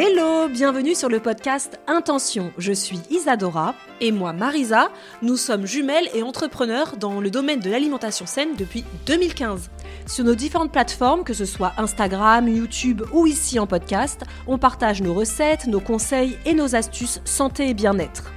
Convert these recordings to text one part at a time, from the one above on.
Hello, bienvenue sur le podcast Intention. Je suis Isadora. Et moi, Marisa. Nous sommes jumelles et entrepreneurs dans le domaine de l'alimentation saine depuis 2015. Sur nos différentes plateformes, que ce soit Instagram, YouTube ou ici en podcast, on partage nos recettes, nos conseils et nos astuces santé et bien-être.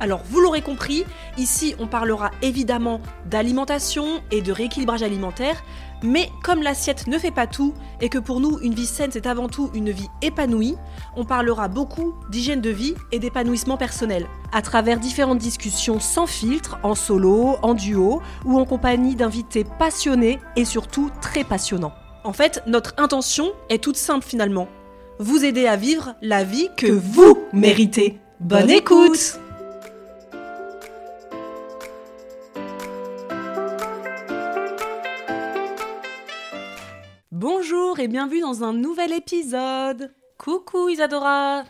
Alors, vous l'aurez compris, ici on parlera évidemment d'alimentation et de rééquilibrage alimentaire, mais comme l'assiette ne fait pas tout et que pour nous une vie saine c'est avant tout une vie épanouie, on parlera beaucoup d'hygiène de vie et d'épanouissement personnel à travers différentes discussions sans filtre, en solo, en duo ou en compagnie d'invités passionnés et surtout très passionnants. En fait, notre intention est toute simple finalement. Vous aider à vivre la vie que vous méritez. Bonne écoute Bonjour et bienvenue dans un nouvel épisode. Coucou Isadora.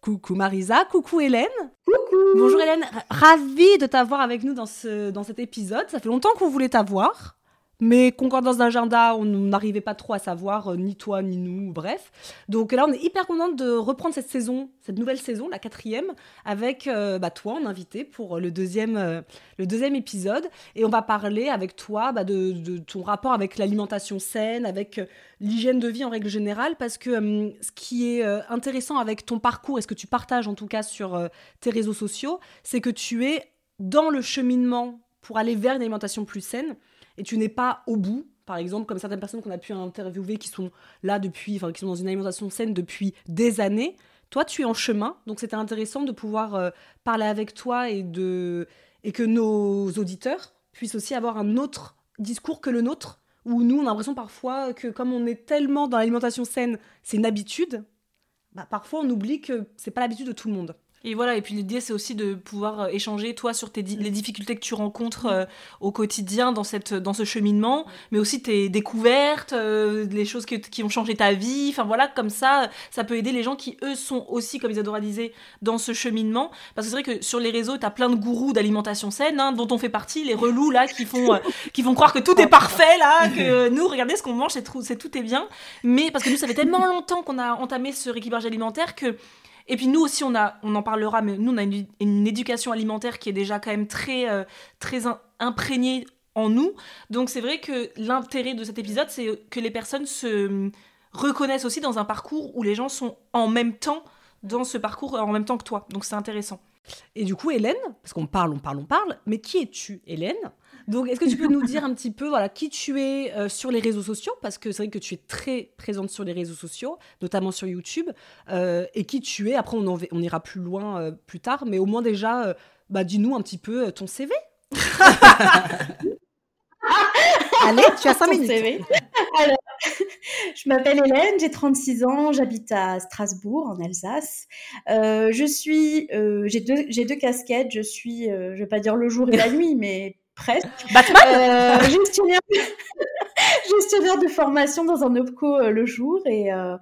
Coucou Marisa, coucou Hélène. Coucou. Bonjour Hélène, ravie de t'avoir avec nous dans, ce, dans cet épisode. Ça fait longtemps qu'on voulait t'avoir mais concordance d'agenda, on n'arrivait pas trop à savoir, euh, ni toi ni nous, bref. Donc là, on est hyper contente de reprendre cette saison, cette nouvelle saison, la quatrième, avec euh, bah, toi en invité pour le deuxième, euh, le deuxième épisode. Et on va parler avec toi bah, de, ton rapport avec l'alimentation saine, avec l'hygiène de vie en règle générale, parce que ce qui est intéressant avec ton parcours et ce que tu partages en tout cas sur tes réseaux sociaux, c'est que tu es dans le cheminement pour aller vers une alimentation plus saine et tu n'es pas au bout, par exemple, comme certaines personnes qu'on a pu interviewer qui sont là depuis, enfin, qui sont dans une alimentation saine depuis des années. Toi, tu es en chemin, donc c'était intéressant de pouvoir euh, parler avec toi et, de, et que nos auditeurs puissent aussi avoir un autre discours que le nôtre, où nous, on a l'impression parfois que comme on est tellement dans l'alimentation saine, c'est une habitude, bah, parfois on oublie que c'est pas l'habitude de tout le monde. Et voilà, et puis l'idée c'est aussi de pouvoir euh, échanger toi sur tes les difficultés que tu rencontres euh, au quotidien dans, cette, dans ce cheminement, mais aussi tes découvertes, euh, les choses qui ont changé ta vie, enfin voilà, comme ça, ça peut aider les gens qui eux sont aussi, comme Isadora disait, dans ce cheminement. Parce que c'est vrai que sur les réseaux, tu as plein de gourous d'alimentation saine, hein, dont on fait partie, les relous là, qui font, qui croire que tout est parfait là, que nous, regardez ce qu'on mange, c'est tout, tout est bien. Mais parce que nous, ça fait tellement longtemps qu'on a entamé ce rééquilibrage alimentaire que et puis nous aussi, on, a, on en parlera, mais nous, on a une, éducation alimentaire qui est déjà quand même très, euh, très imprégnée en nous. Donc c'est vrai que l'intérêt de cet épisode, c'est que les personnes se reconnaissent aussi dans un parcours où les gens sont en même temps dans ce parcours en même temps que toi. Donc c'est intéressant. Et du coup, Hélène, parce qu'on parle, on parle, on parle, mais qui es-tu, Hélène? Donc, est-ce que tu peux nous dire un petit peu voilà, qui tu es euh, sur les réseaux sociaux? Parce que c'est vrai que tu es très présente sur les réseaux sociaux, notamment sur YouTube. Euh, et qui tu es? Après, on, on ira plus loin euh, plus tard, mais au moins déjà, bah, dis-nous un petit peu ton CV. Allez, tu as 5 minutes. Alors, je m'appelle Hélène, j'ai 36 ans, j'habite à Strasbourg, en Alsace. je suis, j'ai deux, deux, casquettes. Je suis, je vais pas dire le jour et la nuit, mais presque. Batman euh, gestionnaire, gestionnaire, de formation dans un OPCO euh, le jour et, euh,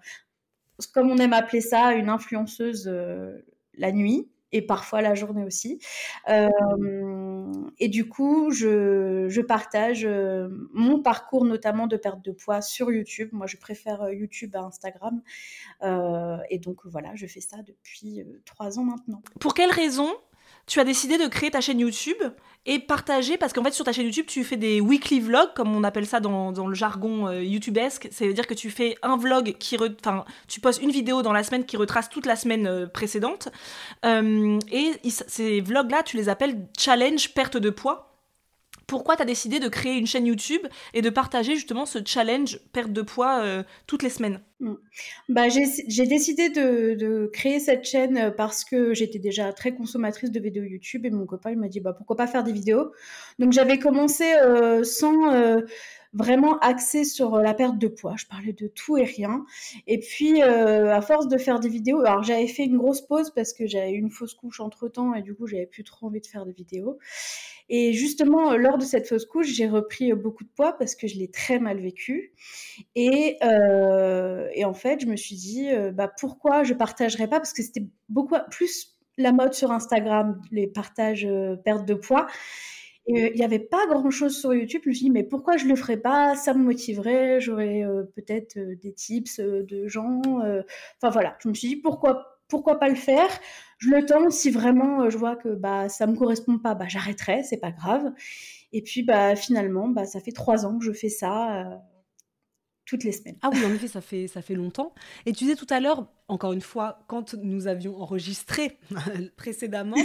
comme on aime appeler ça, une influenceuse la nuit et parfois la journée aussi. et du coup, je, je partage mon parcours notamment de perte de poids sur YouTube. Moi, je préfère YouTube à Instagram. et donc voilà, je fais ça depuis trois ans maintenant. Pour quelle raison tu as décidé de créer ta chaîne YouTube et partager, parce qu'en fait sur ta chaîne YouTube tu fais des weekly vlogs, comme on appelle ça dans, le jargon euh, YouTubesque, c'est-à-dire que tu fais un vlog qui, enfin tu postes une vidéo dans la semaine qui retrace toute la semaine euh, précédente, euh, et ces vlogs-là tu les appelles challenge perte de poids pourquoi tu as décidé de créer une chaîne YouTube et de partager justement ce challenge perte de poids euh, toutes les semaines? Mm. bah, J'ai décidé de, créer cette chaîne parce que j'étais déjà très consommatrice de vidéos YouTube et mon copain il m'a dit bah, pourquoi pas faire des vidéos? Donc j'avais commencé euh, sans... Euh, vraiment axé sur la perte de poids. Je parlais de tout et rien. Et puis, à force de faire des vidéos, alors j'avais fait une grosse pause parce que j'avais eu une fausse couche entre temps et du coup, j'avais plus trop envie de faire des vidéos. Et justement, lors de cette fausse couche, j'ai repris beaucoup de poids parce que je l'ai très mal vécu. Et, euh, en fait, je me suis dit, euh, bah, pourquoi je partagerais pas? Parce que c'était beaucoup plus la mode sur Instagram, les partages euh, perte de poids. Et il n'y avait pas grand-chose sur YouTube. Je me suis dit, mais pourquoi je le ferais pas? Ça me motiverait. J'aurais peut-être des tips de gens. Enfin voilà, je me suis dit, pourquoi pourquoi pas le faire? Je le tente. Si vraiment euh, je vois que bah ça me correspond pas, bah j'arrêterai, c'est pas grave. Et puis bah finalement, bah ça fait trois ans que je fais ça. Toutes les semaines. Ah oui, en effet, ça fait, ça fait longtemps. Et tu disais tout à l'heure, encore une fois, quand nous avions enregistré précédemment,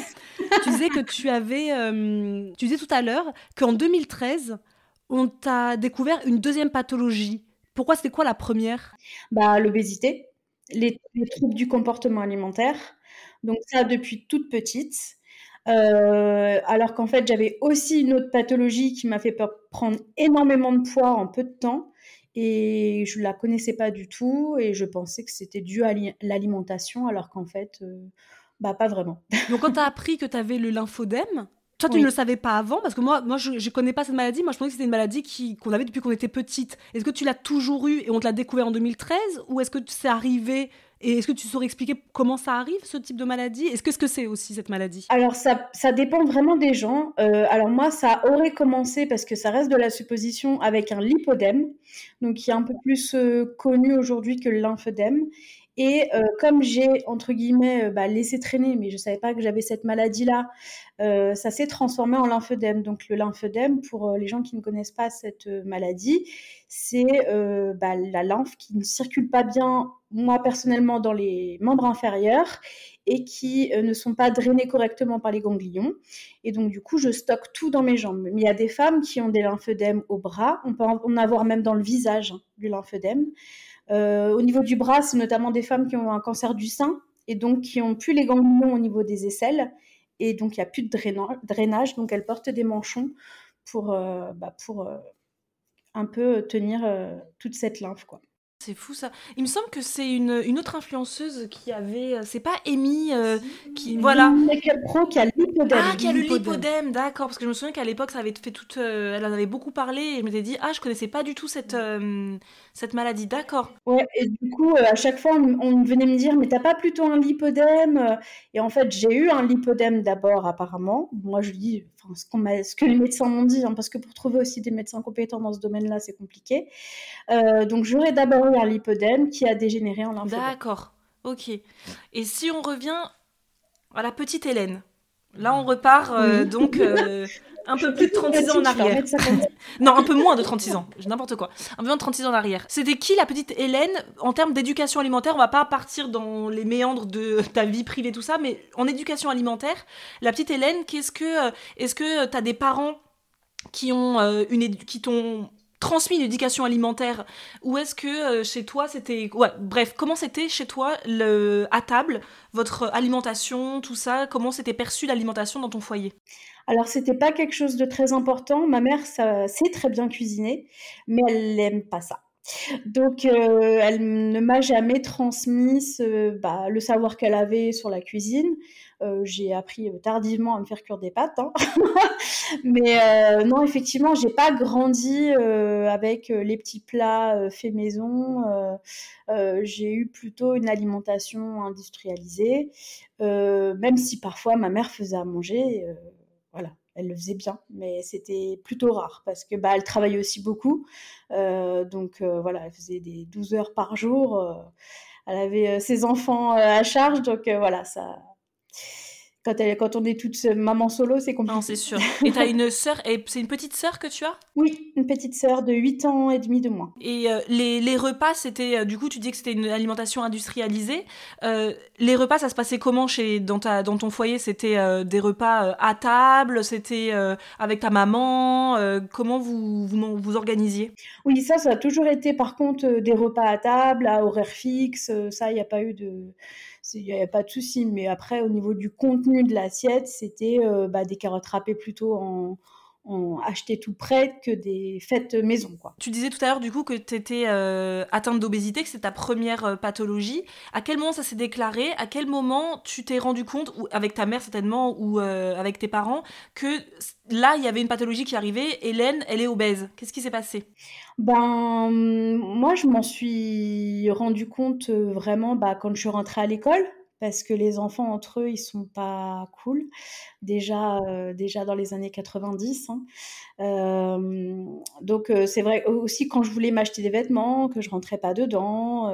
tu disais que tu avais. Euh, tu disais tout à l'heure qu'en 2013, on t'a découvert une deuxième pathologie. Pourquoi c'était quoi la première? Bah l'obésité les, troubles du comportement alimentaire. Donc ça depuis toute petite. Euh, alors qu'en fait, j'avais aussi une autre pathologie qui m'a fait prendre énormément de poids en peu de temps. Et je la connaissais pas du tout et je pensais que c'était dû à l'alimentation alors qu'en fait, euh, bah pas vraiment. Donc quand tu as appris que tu avais le lymphodème, toi, tu ne le savais pas avant Parce que moi, moi je ne connais pas cette maladie. Moi, je pensais que c'était une maladie qu'on avait depuis qu'on était petite. Est-ce que tu l'as toujours eue et on te l'a découvert en 2013 Ou est-ce que c'est arrivé et est-ce que tu saurais expliquer comment ça arrive, ce type de maladie? Est-ce que ce c'est aussi, cette maladie? Alors, ça, dépend vraiment des gens. Euh, alors, moi, ça aurait commencé, parce que ça reste de la supposition, avec un lipodème, donc qui est un peu plus euh, connu aujourd'hui que le lymphedème. Et euh, comme j'ai, entre guillemets, bah, laissé traîner, mais je ne savais pas que j'avais cette maladie-là, ça s'est transformé en lymphedème. Donc le lymphedème, pour les gens qui ne connaissent pas cette maladie, c'est bah, la lymphe qui ne circule pas bien, moi personnellement, dans les membres inférieurs et qui ne sont pas drainés correctement par les ganglions. Et donc du coup, je stocke tout dans mes jambes. Mais il y a des femmes qui ont des lymphedèmes au bras, on peut en avoir même dans le visage hein, du lymphedème. Euh, au niveau du bras, c'est notamment des femmes qui ont un cancer du sein et donc qui ont plus les ganglions au niveau des aisselles et donc il n'y a plus de drainage, donc elles portent des manchons pour, euh, bah, pour euh, un peu tenir toute cette lymphe quoi. C'est fou ça. Il me semble que c'est une, une, autre influenceuse qui avait. C'est pas Amy qui. Voilà. Pro qui a l'hypodème. Ah, qui a le lipodème, d'accord. Parce que je me souviens qu'à l'époque, ça avait fait toute. elle en avait beaucoup parlé et je m'étais dit, ah, je connaissais pas du tout cette cette maladie, d'accord. Ouais, et du coup, euh, à chaque fois, on, venait me dire, mais t'as pas plutôt un lipodème Et en fait, j'ai eu un lipodème d'abord, apparemment. Moi, je dis ce, ce, que les médecins m'ont dit, hein, parce que pour trouver aussi des médecins compétents dans ce domaine-là, c'est compliqué. Euh, donc, j'aurais d'abord eu un lipodème qui a dégénéré en lymphedème. D'accord, ok. Et si on revient à la petite Hélène, là, on repart euh, donc un peu plus de 36 ans en arrière. non, un peu moins de 36 ans, n'importe quoi. Un peu moins de 36 ans en arrière. C'était qui la petite Hélène en termes d'éducation alimentaire? On va pas partir dans les méandres de ta vie privée, tout ça, mais en éducation alimentaire, la petite Hélène, qu'est-ce que, euh, est-ce que tu as des parents qui ont euh, une qui t'ont transmis une éducation alimentaire ou est-ce que euh, chez toi c'était ouais bref comment c'était chez toi le à table votre alimentation tout ça? Comment c'était perçu l'alimentation dans ton foyer? Alors, c'était pas quelque chose de très important. Ma mère sait très bien cuisiner, mais elle n'aime pas ça. Donc, euh, elle ne m'a jamais transmis bah, le savoir qu'elle avait sur la cuisine. Euh, j'ai appris tardivement à me faire cuire des pâtes, hein. mais euh, non, effectivement, j'ai pas grandi avec les petits plats faits maison. j'ai eu plutôt une alimentation industrialisée, même si parfois ma mère faisait à manger voilà, elle le faisait bien, mais c'était plutôt rare parce que bah, elle travaillait aussi beaucoup. Euh, donc euh, voilà, elle faisait des 12 heures par jour. Euh, elle avait ses enfants à charge, donc voilà, ça. Quand, elle, quand on est toute maman solo, c'est compliqué. Non, c'est sûr. Et tu as une sœur, et c'est une petite sœur que tu as? Oui, une petite sœur de 8 ans et demi de moins. Et euh, les, les, repas, c'était, euh, du coup, tu dis que c'était une alimentation industrialisée. Euh, les repas, ça se passait comment chez, dans, ta, dans ton foyer? C'était des repas à table? C'était avec ta maman? Comment vous, vous, vous organisiez? Oui, ça, ça a toujours été, par contre, des repas à table, à horaire fixe. ça, il n'y a pas eu de il n'y avait pas de souci. Mais après, au niveau du contenu de l'assiette, c'était euh, bah, des carottes râpées plutôt en, en acheté tout prêt que des fêtes maison. Quoi. Tu disais tout à l'heure du coup que tu étais euh, atteinte d'obésité, que c'est ta première euh, pathologie. À quel moment ça s'est déclaré? À quel moment tu t'es rendu compte, ou avec ta mère certainement, ou avec tes parents, que là il y avait une pathologie qui arrivait Hélène, elle est obèse? Qu'est-ce qui s'est passé? Ben moi je m'en suis rendu compte vraiment bah, quand je suis rentrée à l'école parce que les enfants entre eux, ils sont pas cool. Déjà, euh, déjà dans les années 90. Hein. Euh, donc euh, c'est vrai aussi quand je voulais m'acheter des vêtements, que je rentrais pas dedans.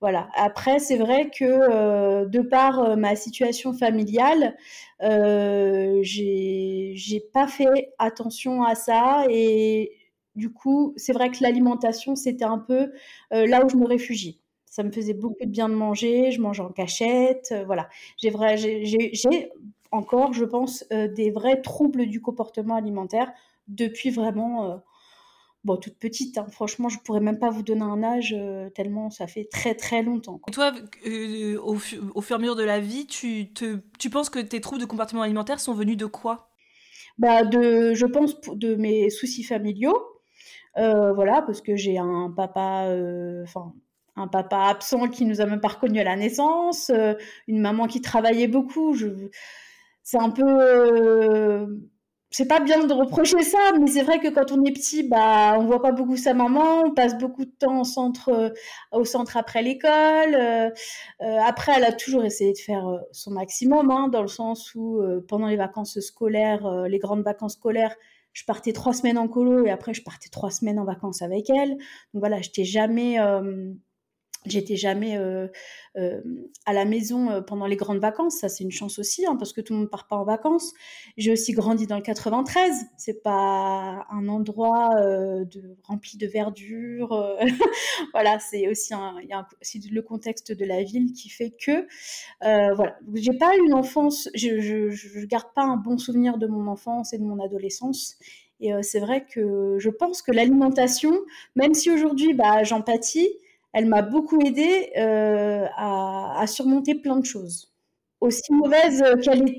voilà. Après, c'est vrai que de par ma situation familiale, j'ai pas fait attention à ça et du coup, c'est vrai que l'alimentation, c'était un peu là où je me réfugiais. Ça me faisait beaucoup de bien de manger, je mangeais en cachette, euh, voilà. J'ai vrai, j'ai encore, je pense, euh, des vrais troubles du comportement alimentaire depuis vraiment, euh, bon, toute petite. Hein. Franchement, je pourrais même pas vous donner un âge tellement ça fait très très longtemps. Et toi, au, au, fur et à mesure de la vie, tu, te, tu penses que tes troubles de comportement alimentaire sont venus de quoi? Bah de, je pense de mes soucis familiaux. voilà, parce que j'ai un papa, enfin, un papa absent qui nous a même pas reconnus à la naissance, euh, une maman qui travaillait beaucoup. Je... C'est un peu, euh, c'est pas bien de reprocher ça, mais c'est vrai que quand on est petit, bah, on voit pas beaucoup sa maman, on passe beaucoup de temps au centre, euh, au centre après l'école. après, elle a toujours essayé de faire son maximum, hein, dans le sens où pendant les vacances scolaires, les grandes vacances scolaires, je partais trois semaines en colo et après je partais trois semaines en vacances avec elle. Donc voilà, je t'ai jamais J'étais jamais euh, euh, à la maison euh, pendant les grandes vacances, ça c'est une chance aussi, hein, parce que tout le monde part pas en vacances. J'ai aussi grandi dans le 93, c'est pas un endroit rempli de verdure. voilà, c'est aussi, le contexte de la ville qui fait que, voilà, j'ai pas une enfance, je, je, garde pas un bon souvenir de mon enfance et de mon adolescence. Et c'est vrai que je pense que l'alimentation, même si aujourd'hui bah, j'empathie, elle m'a beaucoup aidée euh, à, surmonter plein de choses. Aussi mauvaise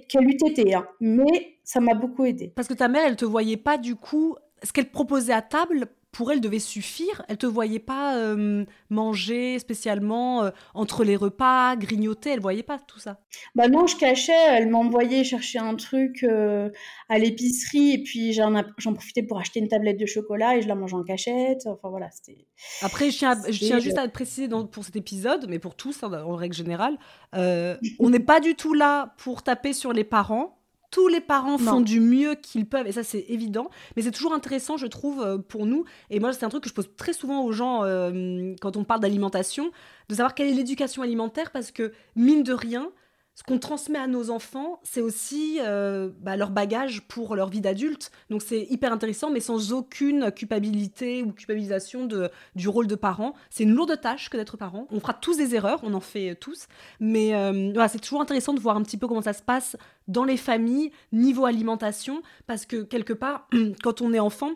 qu'elle eût été, hein. mais ça m'a beaucoup aidée. Parce que ta mère, elle te voyait pas du coup ce qu'elle proposait à table pour elle devait suffire. Elle te voyait pas euh, manger spécialement euh, entre les repas, grignoter. Elle voyait pas tout ça. Bah non, je cachais. Elle m'envoyait chercher un truc euh, à l'épicerie et puis j'en profitais pour acheter une tablette de chocolat et je la mangeais en cachette. Enfin voilà, c'était. Après, je tiens, je tiens juste à préciser pour cet épisode, mais pour tous hein, en règle générale, on n'est pas du tout là pour taper sur les parents tous les parents font du mieux qu'ils peuvent, et ça c'est évident, mais c'est toujours intéressant, je trouve, euh, pour nous, et moi c'est un truc que je pose très souvent aux gens euh, quand on parle d'alimentation, de savoir quelle est l'éducation alimentaire, parce que, mine de rien, ce qu'on transmet à nos enfants, c'est aussi euh, bah, leur bagage pour leur vie d'adulte. Donc c'est hyper intéressant, mais sans aucune culpabilité ou culpabilisation du rôle de parent. C'est une lourde tâche que d'être parent. On fera tous des erreurs, on en fait tous. Mais euh, voilà, c'est toujours intéressant de voir un petit peu comment ça se passe dans les familles, niveau alimentation, parce que quelque part, quand on est enfant,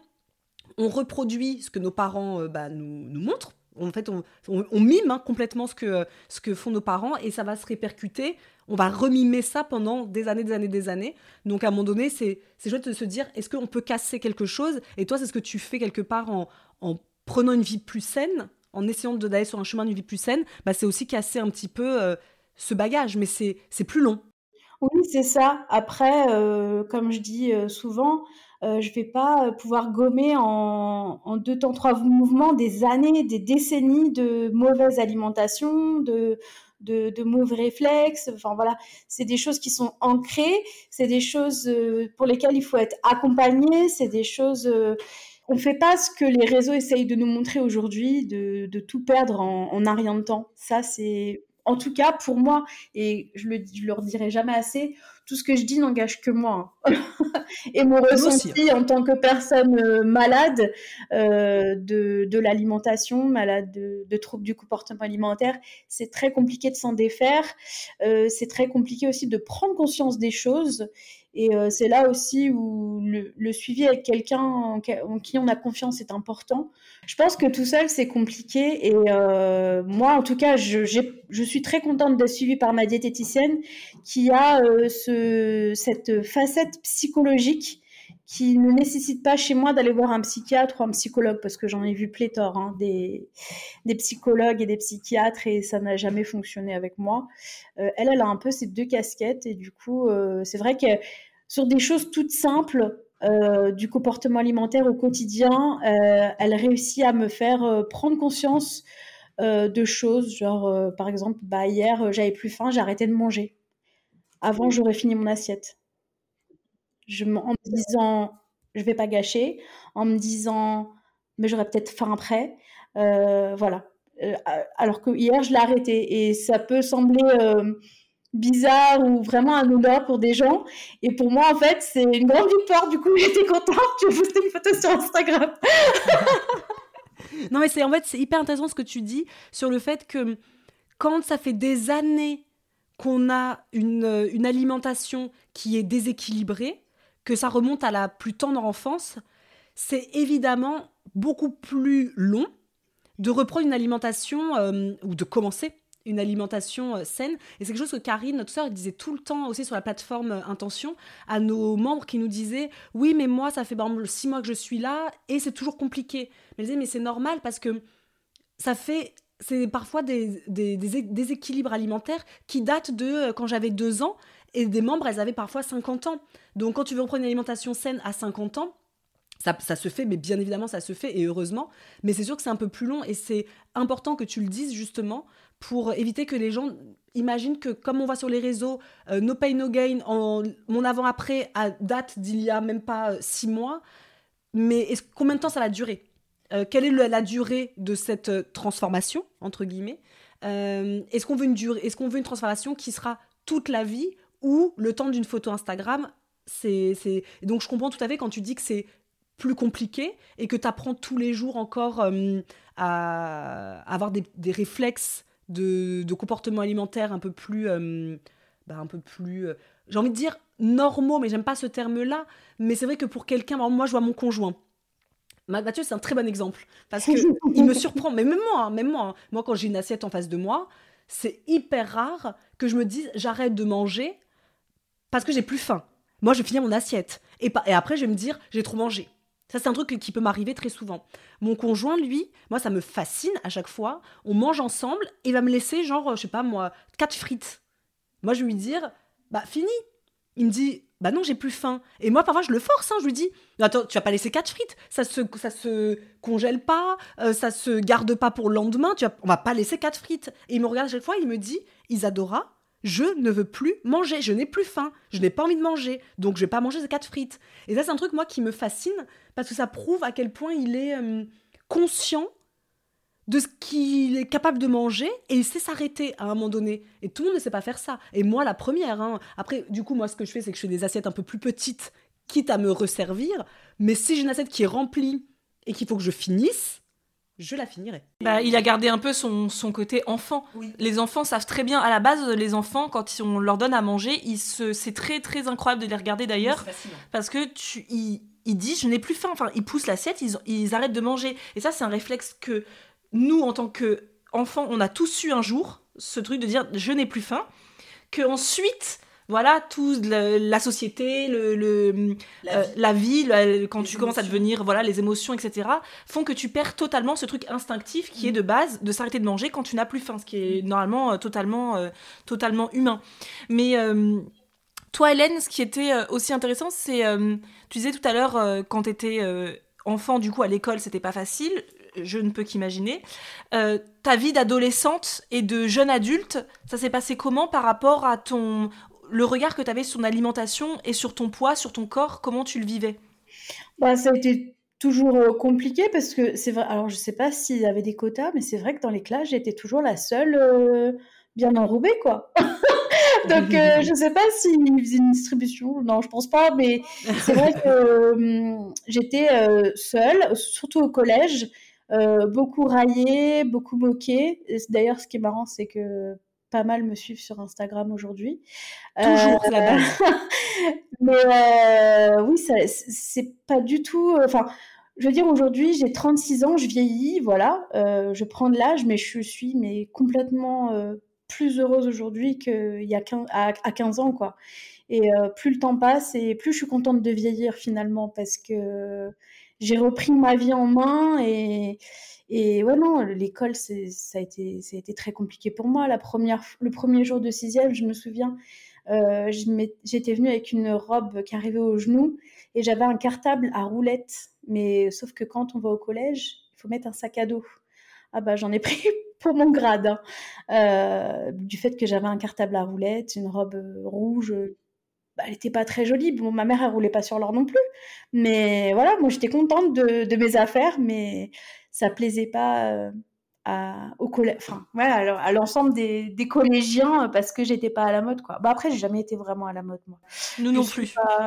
on reproduit ce que nos parents euh, bah, nous, montrent en fait, on, mime hein, complètement ce que font nos parents et ça va se répercuter on va remimer ça pendant des années, des années, des années. Donc à un moment donné, c'est chouette de se dire, est-ce qu'on peut casser quelque chose? Et toi, c'est ce que tu fais quelque part en, prenant une vie plus saine, en essayant d'aller sur un chemin d'une vie plus saine, bah, c'est aussi casser un petit peu euh, ce bagage, mais c'est plus long. Oui, c'est ça. Après, euh, comme je dis euh, souvent, je je vais pas pouvoir gommer en, en, deux temps, trois mouvements des années, des décennies de mauvaise alimentation, de, de, mauvais réflexes. Enfin voilà, c'est des choses qui sont ancrées, c'est des choses euh, pour lesquelles il faut être accompagné, c'est des choses. Euh, on ne fait pas ce que les réseaux essayent de nous montrer aujourd'hui, de, tout perdre en, en un rien de temps. Ça, c'est en tout cas pour moi, et je le, je le redirai jamais assez, tout ce que je dis n'engage que moi. Hein. et mon ressenti en tant que personne euh, malade euh, de, de l'alimentation, malade de, de, troubles du comportement alimentaire, c'est très compliqué de s'en défaire. Euh, c'est très compliqué aussi de prendre conscience des choses. Et euh, c'est là aussi où le, suivi avec quelqu'un en, qui on a confiance est important. Je pense que tout seul, c'est compliqué. Et euh, moi, en tout cas, je, suis très contente d'être suivie par ma diététicienne qui a euh, ce, cette facette psychologique qui ne nécessite pas chez moi d'aller voir un psychiatre ou un psychologue, parce que j'en ai vu pléthore, hein, des, psychologues et des psychiatres, et ça n'a jamais fonctionné avec moi. Elle, elle a un peu ces deux casquettes, et du coup, c'est vrai que sur des choses toutes simples, euh, du comportement alimentaire au quotidien, euh, elle réussit à me faire euh, prendre conscience de choses, genre par exemple, bah, hier j'avais plus faim, arrêté de manger. Avant, j'aurais fini mon assiette je, en me disant je vais pas gâcher, en me disant mais j'aurais peut-être faim après. Voilà. Alors que hier je l'ai arrêté et ça peut sembler bizarre ou vraiment un honneur pour des gens. Et pour moi, en fait, c'est une grande victoire. Du coup, j'étais contente. Je vais poster une photo sur Instagram. non, mais c'est en fait, c'est hyper intéressant ce que tu dis sur le fait que quand ça fait des années qu'on a une, une alimentation qui est déséquilibrée, que ça remonte à la plus tendre enfance, c'est évidemment beaucoup plus long de reprendre une alimentation euh, ou de commencer une alimentation euh, saine. Et c'est quelque chose que Karine, notre sœur, disait tout le temps aussi sur la plateforme euh, Intention à nos membres qui nous disaient Oui, mais moi, ça fait par exemple six mois que je suis là et c'est toujours compliqué. Mais elle disait Mais c'est normal parce que ça fait. C'est parfois des, déséquilibres alimentaires qui datent de quand j'avais deux ans et des membres, elles avaient parfois 50 ans. Donc quand tu veux reprendre une alimentation saine à 50 ans, ça, ça, se fait, mais bien évidemment, ça se fait, et heureusement. Mais c'est sûr que c'est un peu plus long, et c'est important que tu le dises justement pour éviter que les gens imaginent que, comme on voit sur les réseaux, euh, No Pay No Gain, mon avant-après à date d'il y a même pas euh, six mois, mais combien de temps ça va durer? Euh, Quelle est la durée de cette euh, transformation, entre guillemets? Est-ce qu'on veut, est qu'on veut une transformation qui sera toute la vie ou le temps d'une photo Instagram? Donc je comprends tout à fait quand tu dis que c'est plus compliqué et que tu apprends tous les jours encore à avoir des réflexes de, de, comportement alimentaire un peu plus... Euh, bah, un peu plus... Euh, j'ai envie de dire normaux, mais j'aime pas ce terme-là. Mais c'est vrai que pour quelqu'un, moi je vois mon conjoint. Mathieu, c'est un très bon exemple. Parce que il me surprend, mais même moi, hein, même moi, hein. moi quand j'ai une assiette en face de moi, c'est hyper rare que je me dise j'arrête de manger parce que j'ai plus faim. Moi, je finir mon assiette. Et, et après, je vais me dire, j'ai trop mangé. Ça, c'est un truc qui peut m'arriver très souvent. Mon conjoint, lui, moi, ça me fascine à chaque fois. On mange ensemble et il va me laisser, genre, je sais pas moi, quatre frites. Moi, je vais lui dire, bah, fini. Il me dit, bah non, j'ai plus faim. Et moi, parfois, je le force. Hein. Je lui dis, attends, tu vas pas laisser quatre frites. Ça se, ça se congèle pas, euh, ça se garde pas pour le lendemain. Tu vas, on va pas laisser quatre frites. Et il me regarde à chaque fois, il me dit, Isadora, je ne veux plus manger, je n'ai plus faim, je n'ai pas envie de manger, donc je vais pas manger ces quatre frites. Et ça, c'est un truc, moi, qui me fascine, parce que ça prouve à quel point il est euh, conscient de ce qu'il est capable de manger, et il sait s'arrêter à un moment donné. Et tout le monde ne sait pas faire ça. Et moi, la première. Hein. Après, du coup, moi, ce que je fais, c'est que je fais des assiettes un peu plus petites, quitte à me resservir. Mais si j'ai une assiette qui est remplie et qu'il faut que je finisse, je la finirai. Bah, il a gardé un peu son, son côté enfant. Oui. Les enfants savent très bien, à la base, les enfants, quand on leur donne à manger, ils se, c'est très très incroyable de les regarder d'ailleurs, parce que tu, ils, ils disent je n'ai plus faim, enfin ils poussent l'assiette, ils, ils arrêtent de manger. Et ça c'est un réflexe que nous, en tant qu'enfants, on a tous eu un jour, ce truc de dire je n'ai plus faim, que ensuite voilà, tout la, la société, le, le la, euh, vie. la, vie, la, quand les tu émotions. commences à devenir, voilà, les émotions, etc., font que tu perds totalement ce truc instinctif qui mmh. est de base de s'arrêter de manger quand tu n'as plus faim, ce qui est normalement euh, totalement, euh, totalement humain. Mais toi, Hélène, ce qui était aussi intéressant, c'est, tu disais tout à l'heure, quand tu étais enfant, du coup, à l'école, c'était pas facile je ne peux qu'imaginer. Euh, ta vie d'adolescente et de jeune adulte, ça s'est passé comment par rapport à ton le regard que tu avais sur ton alimentation et sur ton poids, sur ton corps, comment tu le vivais? Bah, Ça a été toujours euh, compliqué parce que c'est vrai. Alors, je sais pas s'il y avait des quotas, mais c'est vrai que dans les classes, j'étais toujours la seule euh, bien enrobée, quoi. Donc, euh, je sais pas s'il faisait une distribution. Non, je pense pas. Mais c'est vrai que hum, j'étais euh, seule, surtout au collège. Euh, beaucoup raillée, beaucoup moquée. D'ailleurs, ce qui est marrant, c'est que pas mal me suivent sur Instagram aujourd'hui. Toujours la base. mais oui, c'est pas du tout. Enfin, je veux dire, aujourd'hui, j'ai 36 ans, je vieillis, voilà, euh, je prends de l'âge, mais je suis mais complètement euh, plus heureuse aujourd'hui qu'il y a 15, à, 15 ans, quoi. Et euh, plus le temps passe, et plus je suis contente de vieillir finalement, parce que j'ai repris ma vie en main, et, et ouais, non, l'école, ça a, été, très compliqué pour moi. La première, le premier jour de sixième, je me souviens, j'étais venue avec une robe qui arrivait aux genoux, et j'avais un cartable à roulettes mais sauf que quand on va au collège, il faut mettre un sac à dos. Ah bah j'en ai pris pour mon grade. Hein. Euh, du fait que j'avais un cartable à roulettes, une robe euh, rouge, bah, elle n'était pas très jolie. Bon, ma mère, elle roulait pas sur l'or non plus. Mais voilà, moi j'étais contente de, mes affaires, mais ça plaisait pas euh, au collège, enfin, à l'ensemble des, collégiens euh, parce que j'étais pas à la mode, quoi. Bah après, j'ai jamais été vraiment à la mode, moi. Nous non plus.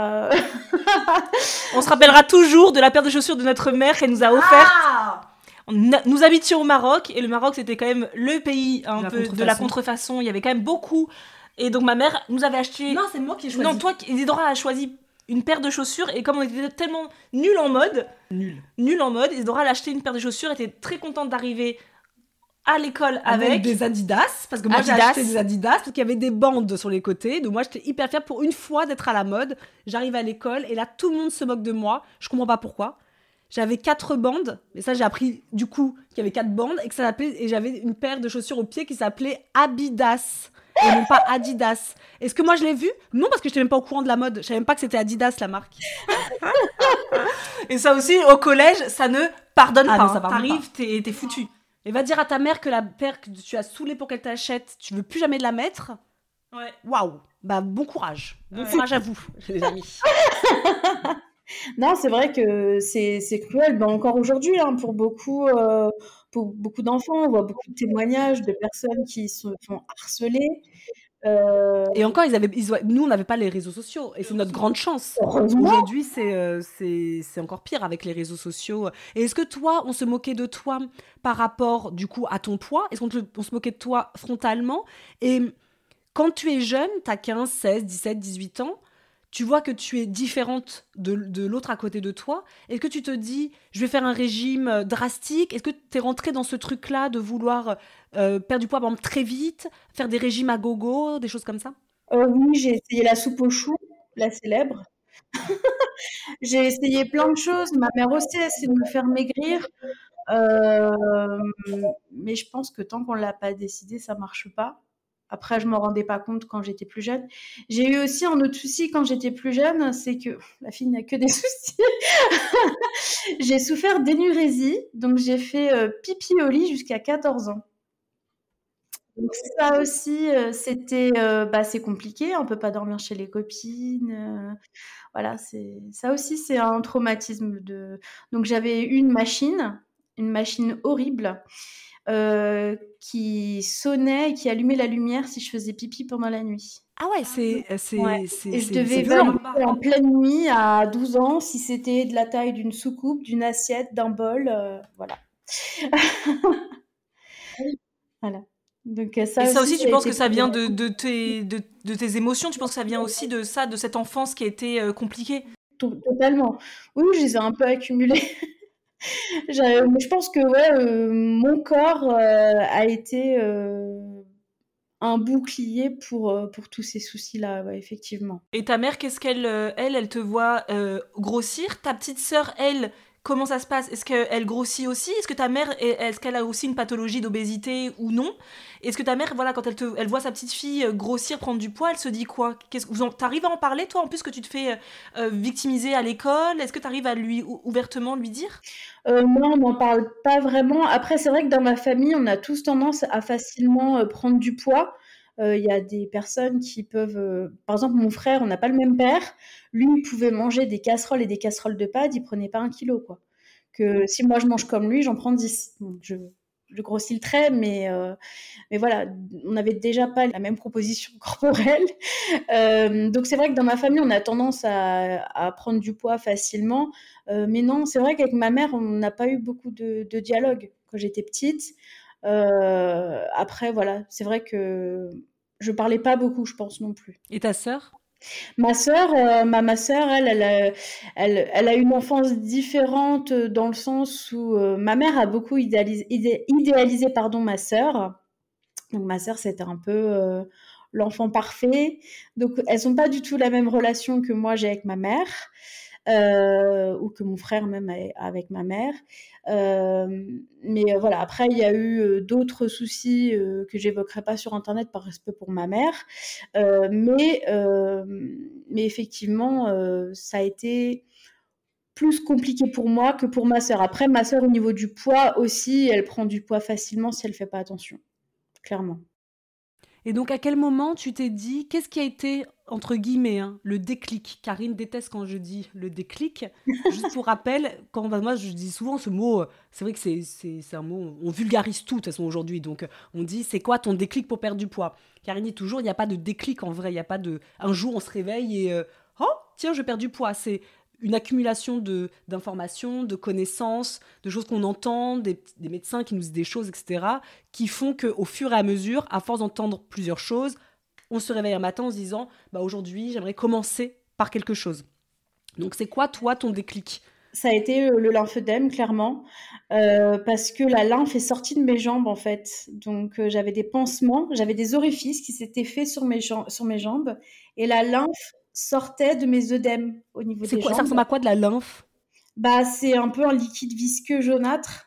On se rappellera toujours de la paire de chaussures de notre mère qu'elle nous a offerte. Ah nous habitions au Maroc et le Maroc c'était quand même le pays un peu de la contrefaçon. Il y avait quand même beaucoup. Et donc ma mère nous avait acheté. Non, c'est moi qui ai choisi. Non, toi, Isidora a choisi une paire de chaussures et comme on était tellement nul en mode, nul, nul en mode, Isidora a acheté une paire de chaussures, était très contente d'arriver à l'école avec... des Adidas parce que moi j'ai acheté des Adidas parce qu'il y avait des bandes sur les côtés donc moi j'étais hyper fière pour une fois d'être à la mode. J'arrive à l'école et là tout le monde se moque de moi. Je comprends pas pourquoi. J'avais quatre bandes mais ça j'ai appris du coup qu'il y avait quatre bandes et que ça s'appelait et j'avais une paire de chaussures au pied qui s'appelait Abidas et non pas Adidas. Est-ce que moi je l'ai vu? Non, parce que je n'étais même pas au courant de la mode. Je savais même pas que c'était Adidas la marque. et ça aussi, au collège, ça ne pardonne ah, pas. T'arrives, t'es foutu. Et va dire à ta mère que la paire que tu as saoulée pour qu'elle t'achète, tu veux plus jamais de la mettre. Ouais. Waouh. Bah bon courage. Bon courage à vous, les amis. non, c'est vrai que c'est cruel, mais encore aujourd'hui, hein, pour beaucoup, euh, pour beaucoup d'enfants, on voit beaucoup de témoignages de personnes qui se font harceler euh, et encore, ils avaient, nous, on n'avait pas les réseaux sociaux. Et c'est notre grande chance. Aujourd'hui, euh, c'est, encore pire avec les réseaux sociaux. Et est-ce que toi, on se moquait de toi par rapport, du coup, à ton poids? Est-ce qu'on on se moquait de toi frontalement? Et quand tu es jeune, tu as 15, 16, 17, 18 ans, tu vois que tu es différente de, de l'autre à côté de toi, est-ce que tu te dis, je vais faire un régime euh, drastique? Est-ce que tu es rentré dans ce truc-là de vouloir euh, perdre du poids très vite, faire des régimes à gogo, des choses comme ça? Euh, Oui, j'ai essayé la soupe aux choux, la célèbre. j'ai essayé plein de choses. Ma mère aussi a essayé de me faire maigrir. mais je pense que tant qu'on ne l'a pas décidé, ça marche pas. Après, je me rendais pas compte quand j'étais plus jeune. J'ai eu aussi un autre souci quand j'étais plus jeune, c'est que la fille n'a que des soucis. j'ai souffert d'énurésie, donc j'ai fait euh, pipi au lit jusqu'à 14 ans. Donc ça aussi, euh, c'était, euh, bah, compliqué. On peut pas dormir chez les copines. voilà, c'est ça aussi, c'est un traumatisme de. Donc j'avais une machine, une machine horrible. Euh, qui sonnait et qui allumait la lumière si je faisais pipi pendant la nuit. Ah ouais, c'est. c'est Et je devais valider en pleine nuit à 12 ans si c'était de la taille d'une soucoupe, d'une assiette, d'un bol. Euh, voilà. voilà. Donc, euh, ça et ça aussi, tu penses que ça vient de, de, tes, de, de, tes émotions? Tu penses que ça vient aussi de ça, de cette enfance qui a été compliquée? Totalement. Oui, je les ai un peu accumulées. je pense que euh, mon corps euh, a été euh, un bouclier pour, tous ces soucis-là, effectivement. Et ta mère, qu'est-ce qu'elle, elle, elle te voit grossir? Ta petite sœur, elle, Comment ça se passe? Est-ce qu'elle grossit aussi? Est-ce que ta mère, est-ce qu'elle a aussi une pathologie d'obésité ou non? Est-ce que ta mère, voilà, quand elle, te, elle voit sa petite fille euh, grossir, prendre du poids, elle se dit quoi? Qu'est-ce T'arrives à en parler, toi, en plus que tu te fais euh, euh, victimiser à l'école? Est-ce que tu arrives à lui ouvertement lui dire? Euh, Moi, on n'en parle pas vraiment. Après, c'est vrai que dans ma famille, on a tous tendance à facilement prendre du poids. Il y a des personnes qui peuvent, par exemple, mon frère, on n'a pas le même père. Lui, il pouvait manger des casseroles et des casseroles de pâtes, il prenait pas un kilo, quoi. Que si moi je mange comme lui, j'en prends 10. je... grossis le trait, mais, euh, mais voilà, on n'avait déjà pas la même proposition corporelle. Euh, donc c'est vrai que dans ma famille, on a tendance à, prendre du poids facilement. Euh, mais non, c'est vrai qu'avec ma mère, on n'a pas eu beaucoup de dialogue quand j'étais petite. après, voilà, c'est vrai que je parlais pas beaucoup, je pense non plus. Et ta sœur? Ma sœur, euh, ma, ma sœur, elle, elle a, elle, elle, a une enfance différente euh, dans le sens où euh, ma mère a beaucoup idéalisé, idéalisé pardon, ma sœur. Donc ma sœur, c'était un peu l'enfant parfait. Donc elles n'ont pas du tout la même relation que moi j'ai avec ma mère. ou que mon frère même avec ma mère. Euh, mais euh, voilà, après, il y a eu euh, d'autres soucis que j'évoquerai pas sur Internet par respect pour ma mère. mais, mais effectivement, ça a été plus compliqué pour moi que pour ma sœur. Après, ma sœur, au niveau du poids aussi, elle prend du poids facilement si elle fait pas attention. Clairement. Et donc, à quel moment tu t'es dit, qu'est-ce qui a été, entre guillemets, hein, le déclic? Karine déteste quand je dis le déclic. Juste pour rappel, quand moi je dis souvent ce mot, c'est vrai que c'est un mot, on vulgarise tout de toute façon aujourd'hui. Donc, on dit, c'est quoi ton déclic pour perdre du poids? Karine dit toujours, il n'y a pas de déclic en vrai. Il n'y a pas de. Un jour, on se réveille et. Euh, oh, tiens, je perds du poids. C'est une accumulation d'informations, de connaissances, de choses qu'on entend, des, médecins qui nous disent des choses, etc., qui font qu'au fur et à mesure, à force d'entendre plusieurs choses, on se réveille un matin en se disant, bah aujourd'hui, j'aimerais commencer par quelque chose. Donc c'est quoi, toi, ton déclic? Ça a été euh, le lymphœdème, clairement, euh, parce que la lymphe est sortie de mes jambes, en fait. Donc, euh, j'avais des pansements, j'avais des orifices qui s'étaient faits sur mes, sur mes jambes, et la lymphe sortait de mes œdèmes au niveau des quoi, jambes. Ça ressemble à quoi de la lymphe? Bah, c'est un peu un liquide visqueux jaunâtre.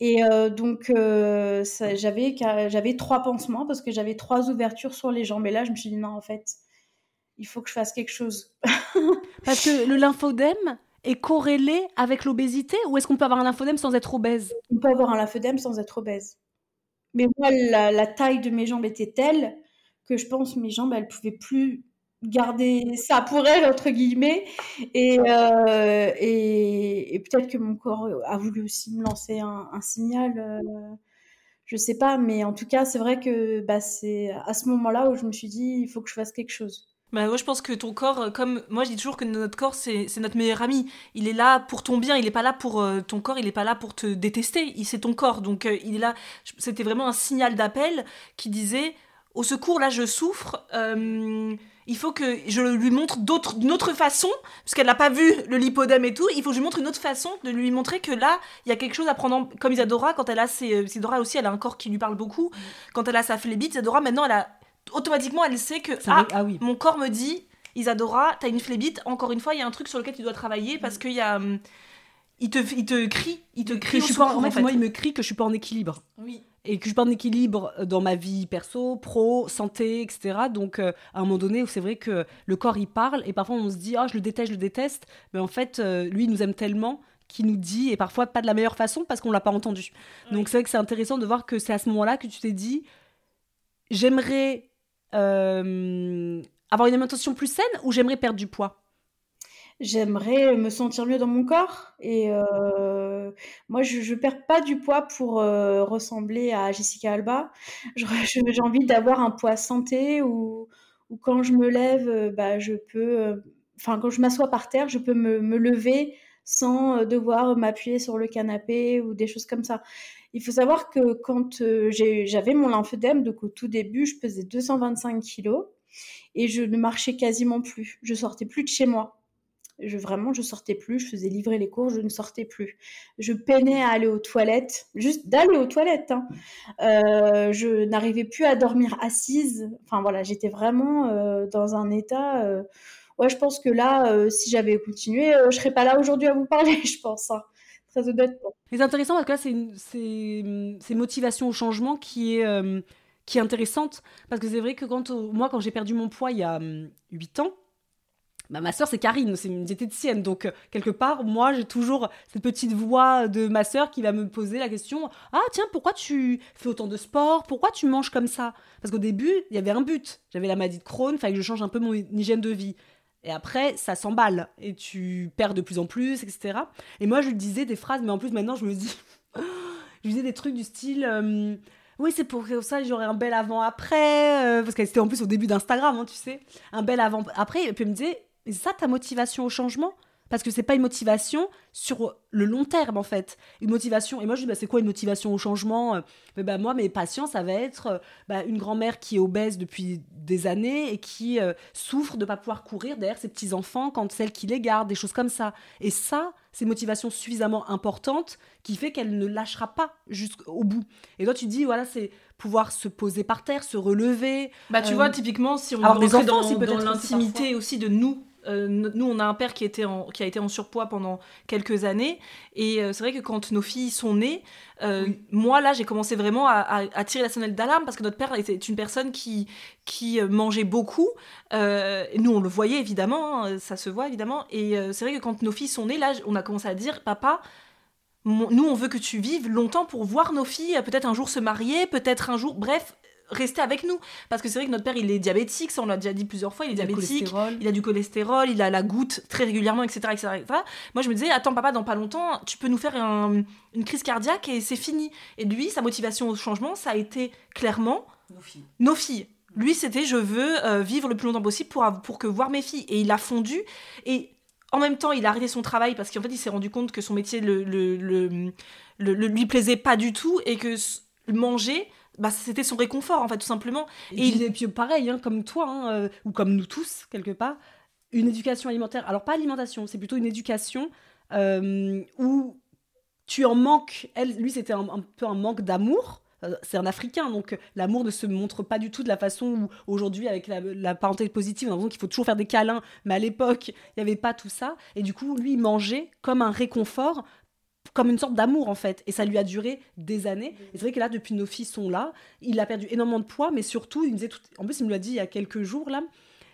Et euh, donc, euh, j'avais, j'avais trois pansements parce que j'avais trois ouvertures sur les jambes. Et là, je me suis dit, non, en fait, il faut que je fasse quelque chose. parce que le lymphodème est corrélé avec l'obésité ou est-ce qu'on peut avoir un lymphodème sans être obèse? On peut avoir un lymphodème sans être obèse. Mais moi, la, la, taille de mes jambes était telle que je pense que mes jambes, elles pouvaient plus garder ça pour elle entre guillemets et, euh, et, peut-être que mon corps a voulu aussi me lancer un, signal euh, je sais pas mais en tout cas c'est vrai que bah, c'est à ce moment-là où je me suis dit il faut que je fasse quelque chose bah moi je pense que ton corps, comme moi je dis toujours que notre corps c'est notre meilleur ami. Il est là pour ton bien, il est pas là pour euh, ton corps, il est pas là pour te détester. C'est ton corps, donc il est là. C'était vraiment un signal d'appel qui disait au secours là je souffre il faut que je lui montre d'une autre façon, parce qu'elle n'a pas vu le lipodème et tout, il faut que je lui montre une autre façon de lui montrer que là, il y a quelque chose à prendre en... Comme Isadora, quand elle a ses... Euh, Isadora aussi, elle a un corps qui lui parle beaucoup. Quand elle a sa phlébite, Isadora, maintenant, elle a... Automatiquement, elle sait que, ah, ah, oui. mon corps me dit, Isadora, t'as une phlébite, encore une fois, il y a un truc sur lequel tu dois travailler, parce qu'il y a... Hum, il te, il te crie, il te crie. Je suis en, fait, moi, il me crie que je suis pas en équilibre. Oui et que je parle d'équilibre dans ma vie perso, pro, santé, etc. Donc, euh, à un moment donné, c'est vrai que le corps, il parle, et parfois on se dit, ah, je le déteste, je le déteste, mais en fait, euh, lui, il nous aime tellement qu'il nous dit, et parfois pas de la meilleure façon parce qu'on l'a pas entendu. Donc, c'est vrai que c'est intéressant de voir que c'est à ce moment-là que tu t'es dit, j'aimerais euh, avoir une alimentation plus saine ou j'aimerais perdre du poids? J'aimerais me sentir mieux dans mon corps. Et euh, moi, je ne perds pas du poids pour euh, ressembler à Jessica Alba. J'ai envie d'avoir un poids santé où, quand je me lève, euh, bah, je peux, enfin, quand je m'assois par terre, je peux me, me lever sans devoir m'appuyer sur le canapé ou des choses comme ça. Il faut savoir que quand j'avais mon lymphœdème, donc au tout début, je pesais 225 kilos et je ne marchais quasiment plus. Je sortais plus de chez moi. Je, vraiment, je sortais plus, je faisais livrer les cours, je ne sortais plus. Je peinais à aller aux toilettes, juste d'aller aux toilettes. Hein. Euh, je n'arrivais plus à dormir assise. Enfin voilà, j'étais vraiment euh, dans un état. Euh, ouais, je pense que là, si j'avais continué, je serais pas là aujourd'hui à vous parler, je pense. Hein. Très honnêtement. C'est intéressant parce que là, c'est motivation au changement qui est, qui est intéressante. Parce que c'est vrai que quand, moi, quand j'ai perdu mon poids il y a 8 ans, bah, ma sœur, c'est Karine, c'est une diététicienne. Donc, euh, quelque part, moi, j'ai toujours cette petite voix de ma sœur qui va me poser la question Ah, tiens, pourquoi tu fais autant de sport? Pourquoi tu manges comme ça Parce qu'au début, il y avait un but. J'avais la maladie de Crohn, il fallait que je change un peu mon hygiène de vie. Et après, ça s'emballe. Et tu perds de plus en plus, etc. Et moi, je lui disais des phrases, mais en plus, maintenant, je me dis je disais des trucs du style. euh, oui, c'est pour ça que j'aurai un bel avant-après. euh, parce qu'elle était en plus au début d'Instagram, hein, tu sais. Un bel avant-après. Et puis elle me disait, c'est ça ta motivation au changement? Parce que c'est pas une motivation sur le long terme, en fait. Une motivation. Et moi, je dis, bah, c'est quoi une motivation au changement? Mais bah, Moi, mes patients, ça va être euh, bah, une grand-mère qui est obèse depuis des années et qui euh, souffre de ne pas pouvoir courir derrière ses petits-enfants quand celle qui les garde, des choses comme ça. Et ça, c'est une motivation suffisamment importante qui fait qu'elle ne lâchera pas jusqu'au bout. Et toi, tu dis, voilà, c'est pouvoir se poser par terre, se relever. Bah, tu Euh, vois, typiquement, si on enfants dans, dans l'intimité aussi de nous. Euh, no- nous, on a un père qui, était en, qui a été en surpoids pendant quelques années. Et euh, c'est vrai que quand nos filles sont nées, euh, moi, là, j'ai commencé vraiment à, à- à tirer la sonnette d'alarme parce que notre père était une personne qui, qui mangeait beaucoup. Nous, on le voyait évidemment, hein, ça se voit évidemment. Et c'est vrai que quand nos filles sont nées, là, on a commencé à dire Papa, nous, on veut que tu vives longtemps pour voir nos filles, peut-être un jour se marier, peut-être un jour, bref, rester avec nous. Parce que c'est vrai que notre père, il est diabétique, ça on l'a déjà dit plusieurs fois, il est Il diabétique, il a du cholestérol, il a la goutte très régulièrement, etc., etc., etc. Moi, je me disais, attends, papa, dans pas longtemps, tu peux nous faire un- une crise cardiaque et c'est fini. Et lui, sa motivation au changement, ça a été clairement nos filles. Lui, c'était je veux euh, vivre le plus longtemps possible pour, pour que voir mes filles. Et il a fondu. Et en même temps, il a arrêté son travail parce qu'en fait, il s'est rendu compte que son métier le, le, le, le- lui plaisait pas du tout et que manger, bah, c'était son réconfort, en fait, tout simplement. Et, Et puis, pareil, hein, comme toi, hein, euh, ou comme nous tous, quelque part, une éducation alimentaire. Alors, pas alimentation, c'est plutôt une éducation euh, où tu en manques. Elle, lui, c'était un, un peu un manque d'amour. Euh, C'est un Africain, donc l'amour ne se montre pas du tout de la façon où aujourd'hui, avec la, la parenté positive, on a l'impression qu'il faut toujours faire des câlins, mais à l'époque, il n'y avait pas tout ça. Et du coup, lui, il mangeait comme un réconfort, comme une sorte d'amour en fait. Et ça lui a duré des années. Et c'est vrai que là, depuis nos filles sont là, il a perdu énormément de poids, mais surtout, il me disait, tout... en plus, il me l'a dit il y a quelques jours là,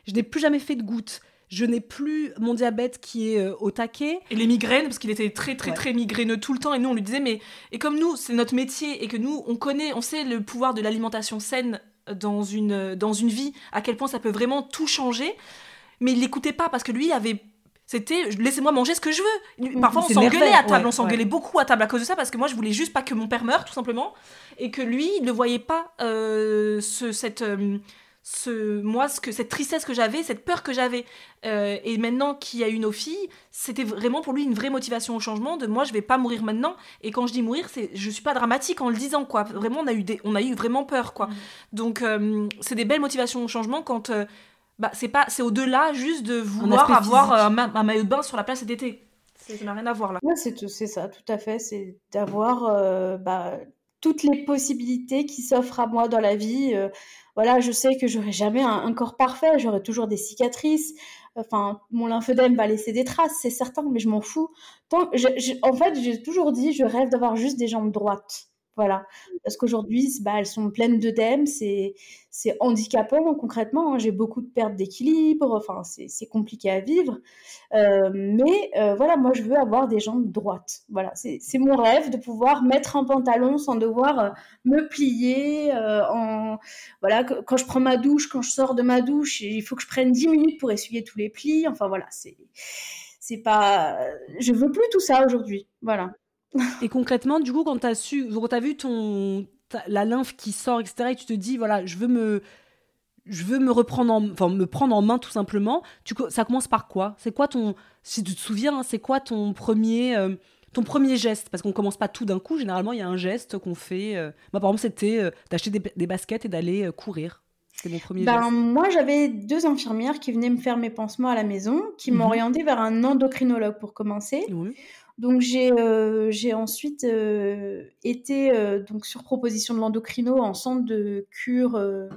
je n'ai plus jamais fait de goutte. Je n'ai plus mon diabète qui est euh, au taquet. Et les migraines, parce qu'il était très très Ouais. très migraineux tout le temps, et nous on lui disait, mais. Et comme nous, c'est notre métier, et que nous, on connaît, on sait le pouvoir de l'alimentation saine dans une, dans une vie, à quel point ça peut vraiment tout changer, mais il l'écoutait pas, parce que lui avait. C'était laissez-moi manger ce que je veux. Mm, Parfois on s'engueulait à table, ouais, on s'engueulait ouais. beaucoup à table à cause de ça parce que moi je voulais juste pas que mon père meure tout simplement et que lui il ne voyait pas euh, ce, cette, euh, ce, moi, ce que, cette tristesse que j'avais, cette peur que j'avais. Euh, et maintenant qu'il y a eu nos filles, c'était vraiment pour lui une vraie motivation au changement de moi, je vais pas mourir maintenant. Et quand je dis mourir, c'est, je suis pas dramatique en le disant, quoi. Vraiment, on a eu, des, on a eu vraiment peur, quoi. Donc, euh, c'est des belles motivations au changement quand. Bah, c'est pas c'est au-delà juste de vouloir avoir euh, un, ma- un maillot de bain sur la place cet été. C'est- Ça n'a rien à voir là. Ouais, c'est ça, tout à fait. C'est d'avoir euh, bah, toutes les possibilités qui s'offrent à moi dans la vie. Euh, voilà, je sais que j'aurai jamais un, un corps parfait, j'aurai toujours des cicatrices. Enfin, mon lymphœdème va laisser des traces, c'est certain, mais je m'en fous. Tant, je- je- en fait, j'ai toujours dit, je rêve d'avoir juste des jambes droites. Voilà. Parce qu'aujourd'hui, bah, elles sont pleines d'œdèmes, c'est, c'est handicapant concrètement. hein. J'ai beaucoup de pertes d'équilibre, enfin, c'est, c'est compliqué à vivre. Euh, mais euh, voilà, moi je veux avoir des jambes droites. Voilà, c'est mon rêve de pouvoir mettre un pantalon sans devoir euh, me plier. en voilà, quand je prends ma douche, quand je sors de ma douche, il faut que je prenne 10 minutes pour essuyer tous les plis. Enfin voilà, c'est c'est pas. Je veux plus tout ça aujourd'hui. Voilà. Et concrètement, du coup, quand tu as su, quand vu ton, la lymphe qui sort, etc., et tu te dis, voilà, je veux me, je veux me reprendre en, enfin, me prendre en main tout simplement, tu, ça commence par quoi? C'est quoi ton, si tu te souviens, hein, c'est quoi ton premier, euh, ton premier geste? Parce qu'on commence pas tout d'un coup, généralement, il y a un geste qu'on fait. euh, Moi, par exemple, c'était euh, d'acheter des, des baskets et d'aller courir. C'était mon premier Ben, geste. moi, j'avais deux infirmières qui venaient me faire mes pansements à la maison, qui Mhm. m'orientaient vers un endocrinologue pour commencer. Oui. Donc j'ai euh, ensuite euh, été euh, donc sur proposition de l'endocrino en centre de cure euh,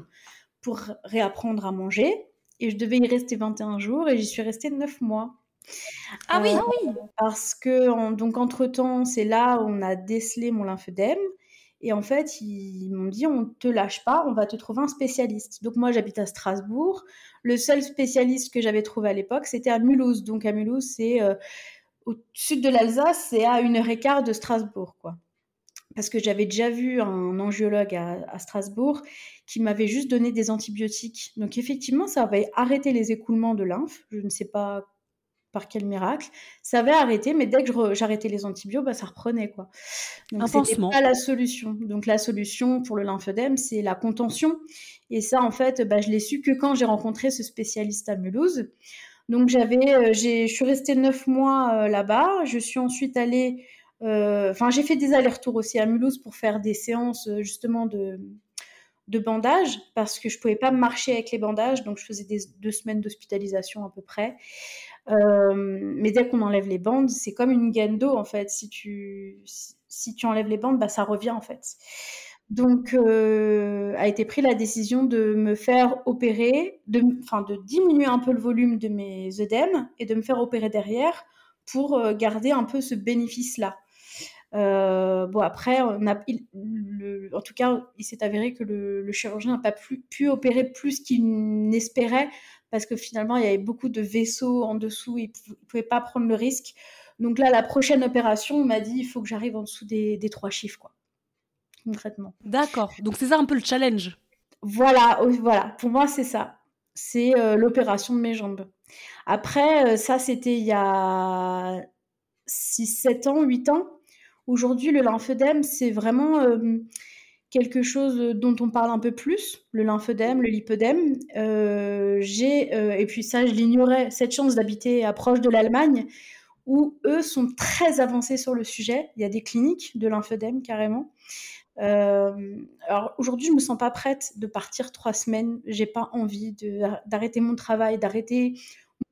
pour réapprendre à manger et je devais y rester 21 jours et j'y suis restée 9 mois. Ah oui, Euh, Parce que en- donc entre temps c'est là où on a décelé mon lymphœdème et en fait ils m'ont dit on te lâche pas, on va te trouver un spécialiste. Donc moi j'habite à Strasbourg. Le seul spécialiste que j'avais trouvé à l'époque c'était à Mulhouse. Donc à Mulhouse c'est au sud de l'Alsace, c'est à une heure et quart de Strasbourg, quoi. Parce que j'avais déjà vu un angiologue à, à Strasbourg qui m'avait juste donné des antibiotiques. Donc effectivement, ça avait arrêté les écoulements de lymphe. Je ne sais pas par quel miracle. Ça avait arrêté, mais dès que j'arrêtais les antibiotiques, bah, ça reprenait. Quoi. Donc, c'était pas la solution. Donc, la solution pour le lymphodème, c'est la contention. Et ça, en fait, bah, je l'ai su que quand j'ai rencontré ce spécialiste à Mulhouse. Donc, j'avais, euh, je suis restée neuf mois euh, là-bas. Je suis ensuite allée. Euh, enfin, j'ai fait des allers-retours aussi à Mulhouse pour faire des séances justement de, bandages parce que je pouvais pas marcher avec les bandages, donc je faisais deux semaines d'hospitalisation à peu près. Mais dès qu'on enlève les bandes, c'est comme une gaine d'eau en fait. Si tu, si, tu enlèves les bandes, bah, ça revient en fait. Donc, euh, a été prise la décision de me faire opérer, de, enfin, de diminuer un peu le volume de mes œdèmes et de me faire opérer derrière pour euh, garder un peu ce bénéfice-là. Euh, bon, après, en tout cas, il s'est avéré que le, chirurgien n'a pas pu opérer plus qu'il n'espérait parce que finalement, il y avait beaucoup de vaisseaux en dessous, il ne pouvait pas prendre le risque. Donc là, la prochaine opération, on m'a dit, il faut que j'arrive en dessous des, trois chiffres, quoi, concrètement. D'accord. Donc c'est ça un peu le challenge. Voilà, voilà. Pour moi, c'est ça. C'est euh, l'opération de mes jambes. Après, euh, ça, c'était il y a 6, 7 ans, 8 ans. Aujourd'hui, le lymphedème, c'est vraiment euh, quelque chose dont on parle un peu plus, le lymphedème, le lipodème. Euh, j'ai, euh, et puis ça, je l'ignorais, cette chance d'habiter à proche de l'Allemagne, où eux sont très avancés sur le sujet. Il y a des cliniques de lymphedème carrément. Alors aujourd'hui, je me sens pas prête de partir trois semaines. J'ai pas envie d'arrêter mon travail, d'arrêter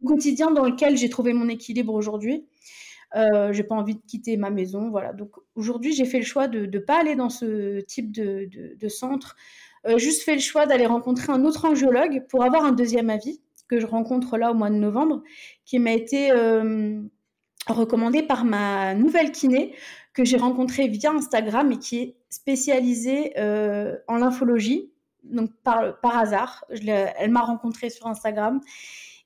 mon quotidien dans lequel j'ai trouvé mon équilibre aujourd'hui. Euh, j'ai pas envie de quitter ma maison, voilà. Donc aujourd'hui, j'ai fait le choix de ne pas aller dans ce type de, de, centre. Euh, juste fait le choix d'aller rencontrer un autre angiologue pour avoir un deuxième avis que je rencontre là au mois de novembre, qui m'a été euh, recommandé par ma nouvelle kiné que j'ai rencontrée via Instagram et qui est spécialisée euh, en lymphologie, donc par, par hasard. Elle m'a rencontrée sur Instagram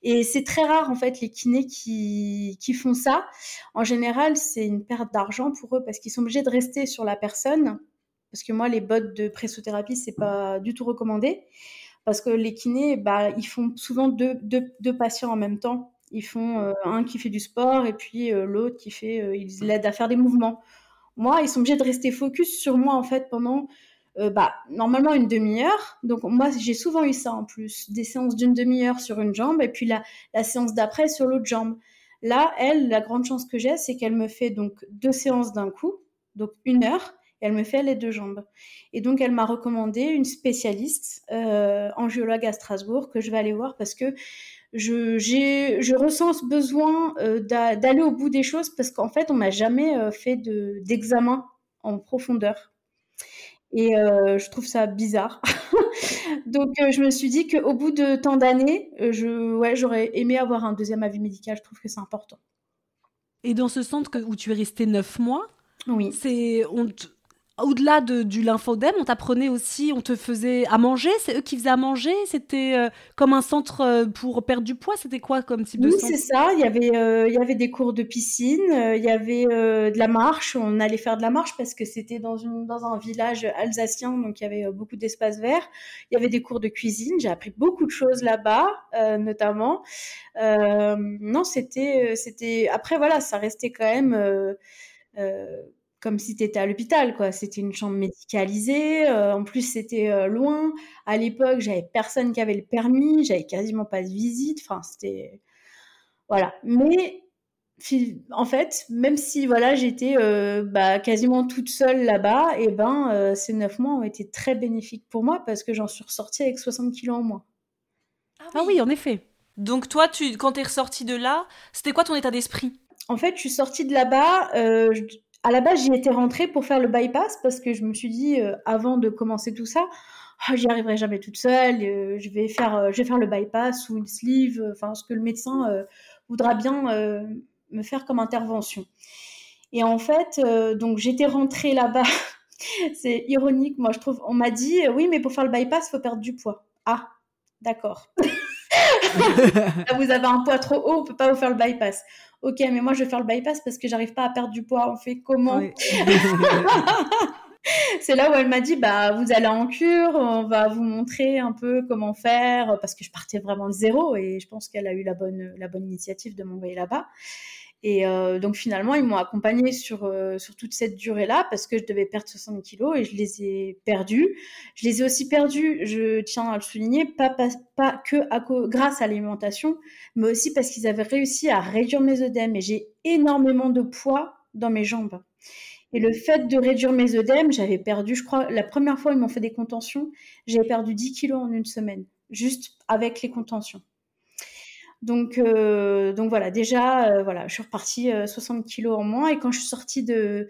et c'est très rare, en fait, les kinés qui, qui font ça. En général, c'est une perte d'argent pour eux parce qu'ils sont obligés de rester sur la personne. Parce que moi, les bottes de pressothérapie, c'est pas du tout recommandé. Parce que les kinés, bah, ils font souvent deux, deux, patients en même temps. Ils font euh, un qui fait du sport et puis euh, l'autre qui fait, ils l'aident à faire des mouvements. Moi, ils sont obligés de rester focus sur moi en fait pendant euh, bah, normalement une demi-heure. Donc moi, j'ai souvent eu ça en plus, des séances d'une demi-heure sur une jambe et puis la, séance d'après sur l'autre jambe. Là, elle, la grande chance que j'ai, c'est qu'elle me fait donc deux séances d'un coup, donc une heure, et elle me fait les deux jambes. Et donc, elle m'a recommandé une spécialiste, euh, angiologue à Strasbourg, que je vais aller voir parce que je, j'ai, je ressens ce besoin euh, d'aller au bout des choses parce qu'en fait, on m'a jamais euh, fait de, d'examen en profondeur. Et euh, je trouve ça bizarre. Donc, euh, je me suis dit qu'au bout de tant d'années, je, ouais, j'aurais aimé avoir un deuxième avis médical. Je trouve que c'est important. Et dans ce centre où tu es resté neuf mois, oui. c'est, on, au-delà de, du lymphodème, on t'apprenait aussi, on te faisait à manger, c'est eux qui faisaient à manger, c'était euh, comme un centre euh, pour perdre du poids, c'était quoi comme type de oui, centre? Oui, c'est ça, il y, avait, euh, il y avait des cours de piscine, il y avait de la marche, on allait faire de la marche parce que c'était dans, une, dans un village alsacien, donc il y avait beaucoup d'espaces verts, il y avait des cours de cuisine, j'ai appris beaucoup de choses là-bas, notamment. non, c'était, c'était... Après, voilà, ça restait quand même comme si tu étais à l'hôpital, quoi. C'était une chambre médicalisée. Euh, en plus, c'était euh, loin. À l'époque, j'avais personne qui avait le permis. J'avais quasiment pas de visite. Enfin, c'était voilà. Mais en fait, même si voilà, j'étais euh, bah, quasiment toute seule là-bas, et ben ces neuf mois ont été très bénéfiques pour moi parce que j'en suis ressortie avec 60 kilos en moins. Ah, ah oui, en effet. Donc toi, tu, quand tu es ressortie de là, c'était quoi ton état d'esprit? En fait, je suis sortie de là-bas à la base, j'y étais rentrée pour faire le bypass parce que je me suis dit, euh, avant de commencer tout ça, oh, j'y arriverai jamais toute seule, euh, je, vais faire, euh, je vais faire le bypass ou une sleeve, enfin, ce que le médecin voudra bien me faire comme intervention. Et en fait, donc j'étais rentrée là-bas. C'est ironique, moi je trouve. On m'a dit, oui, mais pour faire le bypass, il faut perdre du poids. Ah, d'accord. vous avez un poids trop haut, on peut pas vous faire le bypass. Ok, mais moi je vais faire le bypass parce que j'arrive pas à perdre du poids. On fait comment c'est là où elle m'a dit bah vous allez en cure, on va vous montrer un peu comment faire parce que je partais vraiment de zéro et je pense qu'elle a eu la bonne la bonne initiative de m'envoyer là-bas. Et euh, donc finalement, ils m'ont accompagnée sur, euh, sur toute cette durée-là parce que je devais perdre 60 kilos et je les ai perdus. Je les ai aussi perdus, je tiens à le souligner, pas, que grâce à l'alimentation, mais aussi parce qu'ils avaient réussi à réduire mes œdèmes et j'ai énormément de poids dans mes jambes. Et le fait de réduire mes œdèmes, j'avais perdu, je crois, la première fois ils m'ont fait des contentions, j'avais perdu 10 kilos en une semaine, juste avec les contentions. Donc, euh, donc voilà, déjà, euh, voilà, je suis repartie 60 euh, kilos en moins. Et quand je suis sortie de,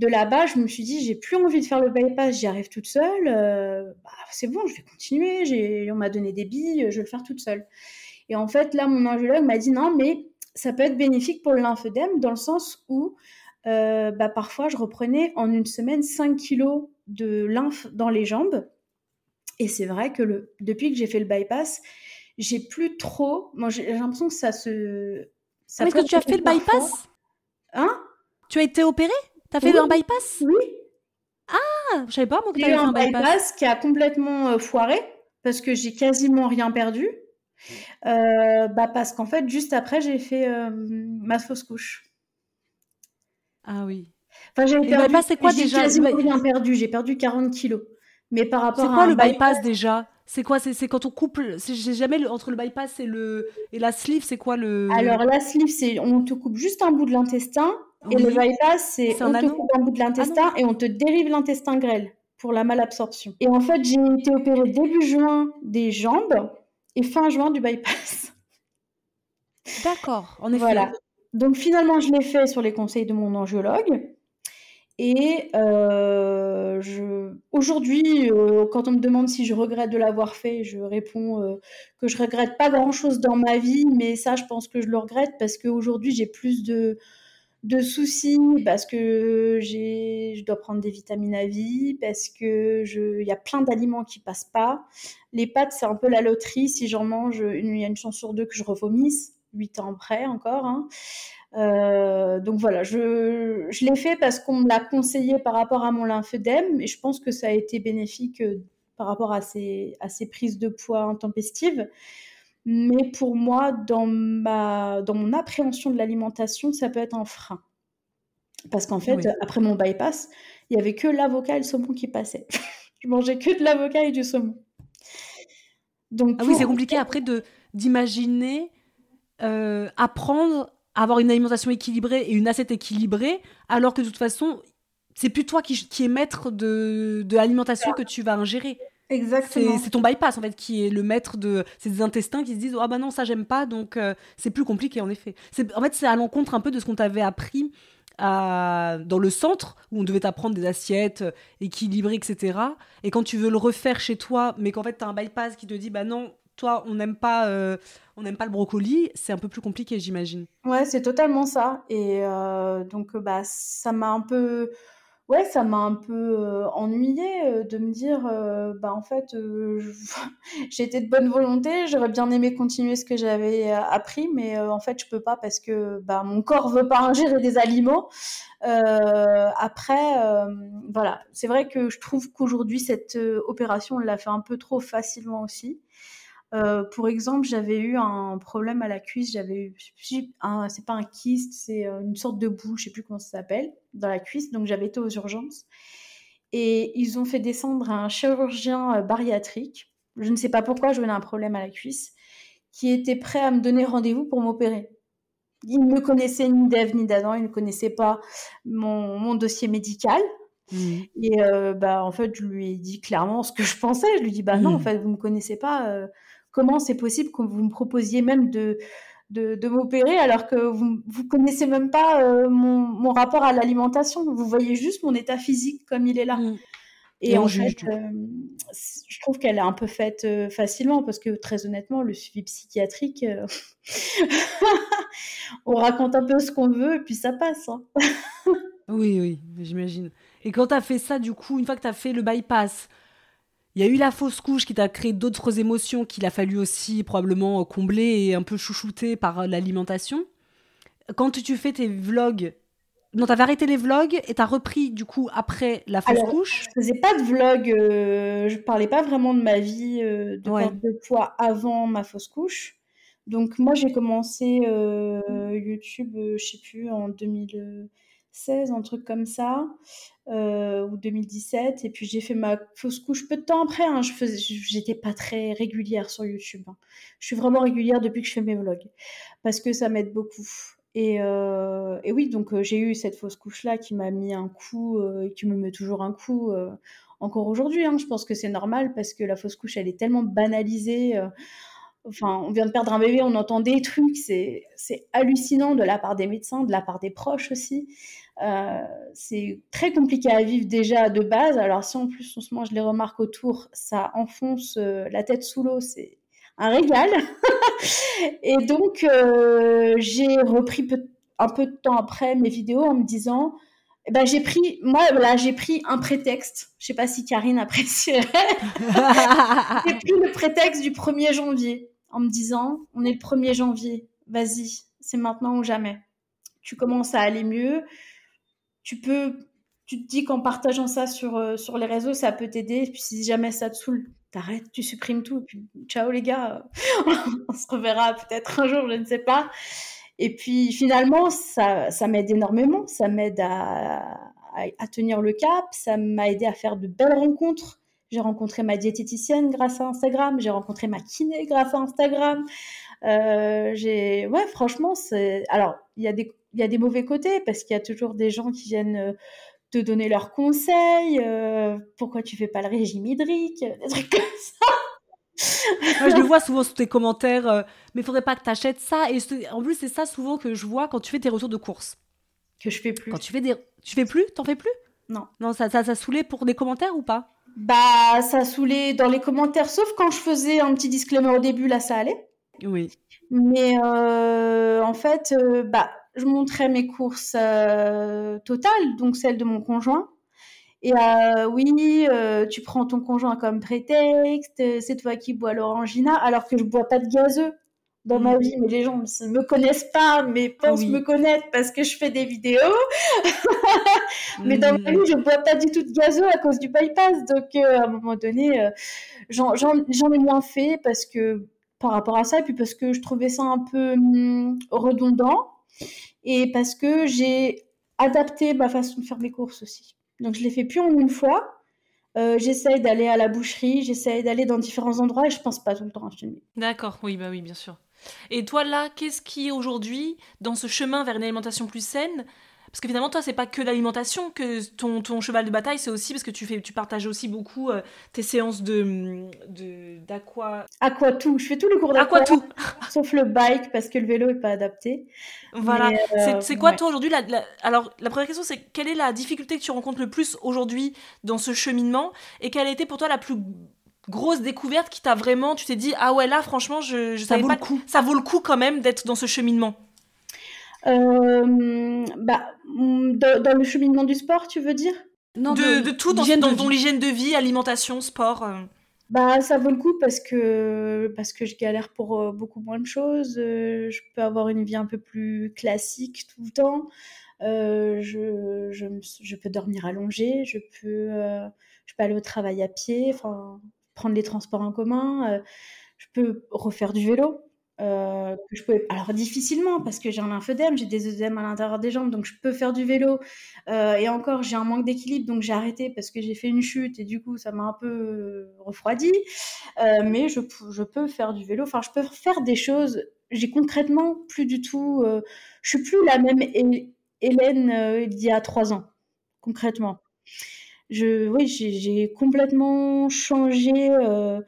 là-bas, je me suis dit, j'ai plus envie de faire le bypass, j'y arrive toute seule. Bah, c'est bon, je vais continuer. On m'a donné des billes, je vais le faire toute seule. Et en fait, là, mon angiologue m'a dit, non, mais ça peut être bénéfique pour le lymphedème dans le sens où bah, parfois, je reprenais en une semaine 5 kilos de lymphe dans les jambes. Et c'est vrai que depuis que j'ai fait le bypass, j'ai plus trop. Moi, j'ai l'impression que ça se. Ça Est-ce que tu as fait le bypass? Hein? Tu as été opéré? Tu as fait un bypass? Oui. Ah, je savais pas moi que tu avais fait un bypass. qui a complètement euh, foiré parce que j'ai quasiment rien perdu. Euh, bah parce qu'en fait, juste après, j'ai fait euh, ma fausse couche. Ah oui. Enfin, j'ai perdu. c'est quoi déjà? quasiment rien perdu. J'ai perdu 40 kilos. Mais par rapport à. C'est quoi le bypass déjà? C'est quoi C'est quand on coupe. J'ai jamais le, entre le bypass et le et la sleeve. C'est quoi le Alors la sleeve, c'est on te coupe juste un bout de l'intestin et le bypass, c'est on te coupe un bout de l'intestin ah et on te dérive l'intestin grêle pour la malabsorption. Et en fait, j'ai été opérée début juin des jambes et fin juin du bypass. D'accord, en effet. Voilà. Donc finalement, je l'ai fait sur les conseils de mon angiologue. Et euh, aujourd'hui, euh, quand on me demande si je regrette de l'avoir fait, je réponds euh, que je regrette pas grand-chose dans ma vie, mais ça, je pense que je le regrette parce qu'aujourd'hui, j'ai plus de, soucis, parce que je dois prendre des vitamines à vie, parce que il y a plein d'aliments qui passent pas. Les pâtes, c'est un peu la loterie. Si j'en mange, il y a une chance sur deux que je revomisse, huit ans après encore. Hein. Euh, donc voilà, je, je l'ai fait parce qu'on me l'a conseillé par rapport à mon lymphedème et je pense que ça a été bénéfique euh, par rapport à ces, à ces prises de poids intempestives. Mais pour moi, dans, ma, dans mon appréhension de l'alimentation, ça peut être un frein. Parce qu'en fait, après mon bypass, il n'y avait que l'avocat et le saumon qui passaient. je mangeais que de l'avocat et du saumon. Donc, ah oui, c'est compliqué après de d'imaginer euh, apprendre avoir une alimentation équilibrée et une assiette équilibrée, alors que de toute façon, c'est plus toi qui, qui est maître de, de l'alimentation que tu vas ingérer. Exactement. C'est ton bypass en fait qui est le maître de ces intestins qui se disent ah bah non ça j'aime pas donc euh, c'est plus compliqué en effet. En fait c'est à l'encontre un peu de ce qu'on t'avait appris à... dans le centre où on devait t'apprendre des assiettes euh, équilibrées etc. Et quand tu veux le refaire chez toi mais qu'en fait tu as un bypass qui te dit bah non toi, on n'aime pas, euh, on n'aime pas le brocoli, c'est un peu plus compliqué, j'imagine. Ouais, c'est totalement ça. Et euh, donc, bah, ça m'a un peu, ouais, ça m'a un peu euh, ennuyé de me dire, bah, en fait, j'étais de bonne volonté, j'aurais bien aimé continuer ce que j'avais appris, mais en fait, je peux pas parce que bah, mon corps veut pas ingérer des aliments. après, voilà, c'est vrai que je trouve qu'aujourd'hui, cette opération, on l'a fait un peu trop facilement aussi. Euh, pour exemple, j'avais eu un problème à la cuisse, j'avais eu, c'est pas un kyste, c'est euh, une sorte de boule, je sais plus comment ça s'appelle, dans la cuisse, donc j'avais été aux urgences. Et ils ont fait descendre un chirurgien euh, bariatrique, je ne sais pas pourquoi, je venais un problème à la cuisse, qui était prêt à me donner rendez-vous pour m'opérer. Il ne connaissait ni d'Ève ni d'Adam, il ne connaissait pas mon, dossier médical. Mmh. Et bah, en fait, je lui ai dit clairement ce que je pensais. Je lui ai dit, bah non, en mmh. fait, vous ne me connaissez pas comment c'est possible que vous me proposiez même de, de, m'opérer alors que vous ne connaissez même pas euh, mon, rapport à l'alimentation. Vous voyez juste mon état physique comme il est là. Mm. Et, en fait, euh, je trouve qu'elle est un peu faite euh, facilement parce que très honnêtement, le suivi psychiatrique, on raconte un peu ce qu'on veut et puis ça passe. Hein. oui, oui, j'imagine. Et quand tu as fait ça, du coup, une fois que tu as fait le bypass, il y a eu la fausse couche qui t'a créé d'autres émotions qu'il a fallu aussi probablement combler et un peu chouchouter par l'alimentation. Quand tu fais tes vlogs non, t'avais arrêté les vlogs et t'as repris du coup après la fausse Alors, couche? Je faisais pas de vlog, euh, je parlais pas vraiment de ma vie euh, de Ouais. perte de poids avant ma fausse couche. Donc moi j'ai commencé euh, YouTube, euh, je sais plus, en 2016, un truc comme ça, euh, ou 2017. Et puis j'ai fait ma fausse couche peu de temps après. Hein, je faisais, j'étais pas très régulière sur YouTube. hein. Je suis vraiment régulière depuis que je fais mes vlogs parce que ça m'aide beaucoup. Et, euh, et oui, donc euh, j'ai eu cette fausse couche-là qui m'a mis un coup, euh, qui me met toujours un coup encore aujourd'hui. hein. Je pense que c'est normal parce que la fausse couche, elle est tellement banalisée. Enfin, on vient de perdre un bébé, on entend des trucs, c'est hallucinant de la part des médecins, de la part des proches aussi. Euh, c'est très compliqué à vivre déjà de base. Alors si en plus on se mange les remarques autour, ça enfonce euh, la tête sous l'eau, c'est un régal. Et donc euh, j'ai repris un peu de temps après mes vidéos en me disant, eh ben j'ai pris, moi là j'ai pris un prétexte. Je sais pas si Karine apprécierait. J'ai pris le prétexte du 1er janvier en me disant on est le 1er janvier, vas-y, c'est maintenant ou jamais. Tu commences à aller mieux. Tu peux, tu te dis qu'en partageant ça sur, euh, sur les réseaux, ça peut t'aider. Puis si jamais ça te saoule, t'arrêtes, tu supprimes tout. Et puis ciao les gars, on se reverra peut-être un jour, je ne sais pas. Et puis finalement, ça, ça m'aide énormément. Ça m'aide à, à, à tenir le cap. Ça m'a aidé à faire de belles rencontres. J'ai rencontré ma diététicienne grâce à Instagram. J'ai rencontré ma kiné grâce à Instagram. Euh, j'ai, ouais, franchement, c'est. Alors, il y a des, il y a des mauvais côtés parce qu'il y a toujours des gens qui viennent euh, te donner leurs conseils. euh, pourquoi tu fais pas le régime hydrique, des trucs comme ça. Moi, je le vois souvent sous tes commentaires, euh, mais faudrait pas que t'achètes ça. Et en plus, c'est ça souvent que je vois quand tu fais tes retours de course. Que je fais plus. Quand tu fais des. Tu fais plus? T'en fais plus? Non. Non, ça, ça, ça saoulait pour des commentaires ou pas? Bah, ça saoulait dans les commentaires, sauf quand je faisais un petit disclaimer au début, là, ça allait. Oui. Mais euh, en fait, euh, bah, je montrais mes courses euh, totales, donc celles de mon conjoint. Et oui, tu prends ton conjoint comme prétexte, c'est toi qui bois l'orangina, alors que je bois pas de gazeux dans ma vie. Mais les gens ne me connaissent pas, mais pensent Oui. me connaître parce que je fais des vidéos. Mais dans ma Mhm. vie, je bois pas du tout de gazeux à cause du bypass. Donc, euh, à un moment donné, euh, j'en ai moins fait parce que par rapport à ça, et puis parce que je trouvais ça un peu hum, redondant, et parce que j'ai adapté ma façon de faire mes courses aussi. Donc, je les fais plus en une fois. Euh, j'essaye d'aller à la boucherie, j'essaye d'aller dans différents endroits et je pense pas tout le temps acheter une D'accord, oui, bah oui, bien sûr. Et toi, là, qu'est-ce qui, aujourd'hui, dans ce chemin vers une alimentation plus saine, parce que finalement, toi, c'est pas que l'alimentation que ton, ton cheval de bataille, c'est aussi parce que tu, fais, tu partages aussi beaucoup euh, tes séances de d'aqua... Aqua tout, je fais tous les cours Aqua d'aqua, tout sauf le bike parce que le vélo est pas adapté. Voilà. Euh, C'est- c'est quoi, ouais. toi, aujourd'hui la, la- Alors, la première question, c'est quelle est la difficulté que tu rencontres le plus aujourd'hui dans ce cheminement? Et quelle a été pour toi la plus grosse découverte qui t'a vraiment... Tu t'es dit, ah ouais, là, franchement, je, je Ça savais vaut pas... le coup. Ça vaut le coup quand même d'être dans ce cheminement. Euh, bah, dans, dans le cheminement du sport, tu veux dire? Non, de, de tout, dans, l'hygiène de dans, dans vie. l'hygiène de vie, alimentation, sport. euh. Bah, ça vaut le coup parce que, parce que je galère pour euh, beaucoup moins de choses. je peux avoir une vie un peu plus classique tout le temps. Euh, je, je, je peux dormir allongée. Je peux, euh, je peux aller au travail à pied, enfin, prendre les transports en commun. euh, je peux refaire du vélo. euh, que je. Alors difficilement parce que j'ai un lymphodème, j'ai des œdèmes à l'intérieur des jambes, donc je peux faire du vélo. Euh, et encore, j'ai un manque d'équilibre, donc j'ai arrêté parce que j'ai fait une chute et du coup, ça m'a un peu refroidi. Mais je, peux faire du vélo. Enfin, je peux faire des choses. J'ai concrètement plus du tout. je suis plus la même Hé- Hélène euh, il y a trois ans, concrètement. Je, oui, j'ai complètement changé euh,